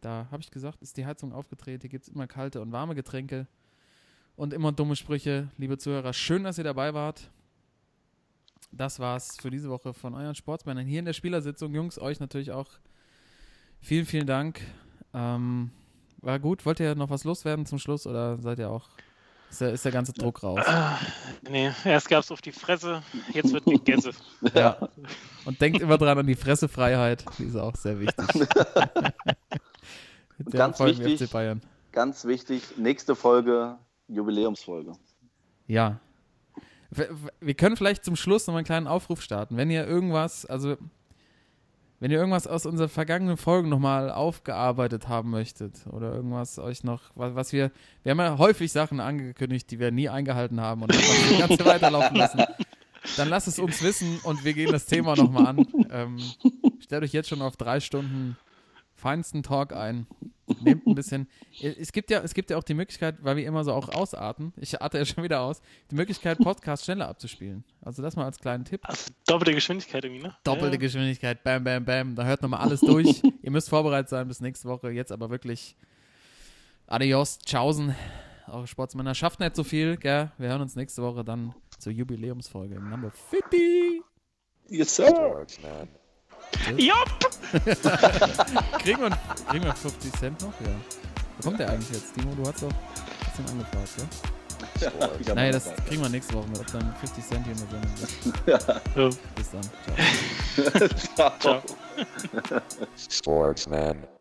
da habe ich gesagt, ist die Heizung aufgedreht. Hier gibt es immer kalte und warme Getränke und immer dumme Sprüche. Liebe Zuhörer, schön, dass ihr dabei wart. Das war's für diese Woche von euren Sportsmännern hier in der Spielersitzung. Jungs, euch natürlich auch vielen, vielen Dank. Ähm, war gut. Wollt ihr noch was loswerden zum Schluss oder seid ihr auch. Ist der, ist der ganze Druck raus? Ah, nee, erst gab's auf die Fresse, jetzt wird gegessen. (laughs) Ja. Und denkt immer dran an die Fressefreiheit. Die ist auch sehr wichtig. (laughs) Der Ganz folgen wir wichtig. FC Bayern. Ganz wichtig, nächste Folge, Jubiläumsfolge. Ja. Wir können vielleicht zum Schluss noch mal einen kleinen Aufruf starten. Wenn ihr irgendwas, also wenn ihr irgendwas aus unseren vergangenen Folgen nochmal aufgearbeitet haben möchtet oder irgendwas euch noch, was, was wir, wir haben ja häufig Sachen angekündigt, die wir nie eingehalten haben und das Ganze weiterlaufen lassen, dann lasst es uns wissen und wir gehen das Thema nochmal an. Ähm, stellt euch jetzt schon auf drei Stunden feinsten Talk ein. Nehmt ein bisschen. Es gibt ja, es gibt ja auch die Möglichkeit, weil wir immer so auch ausarten, ich arte ja schon wieder aus, die Möglichkeit, Podcast schneller abzuspielen. Also das mal als kleinen Tipp. Also doppelte Geschwindigkeit irgendwie, ne? Doppelte ja. Geschwindigkeit, bam, bam, bam. Da hört nochmal alles durch. (laughs) Ihr müsst vorbereitet sein bis nächste Woche. Jetzt aber wirklich Adios, Tschaußen. Eure Sportsmänner schafft nicht so viel, gell? Wir hören uns nächste Woche dann zur Jubiläumsfolge. Number 50. Yes, sir. Sportsman. Jopp! (laughs) Kriegen wir, kriegen wir 50 Cent noch? Ja. Wo kommt der eigentlich jetzt? Timo, du hast doch ein bisschen angefragt, ja? wieder (laughs) Naja, das kriegen wir nächste Woche mit, ob dann 50 Cent hier in der Sendung ist. (laughs) Ja. Bis dann. Ciao. Ciao. ciao. Sportsman.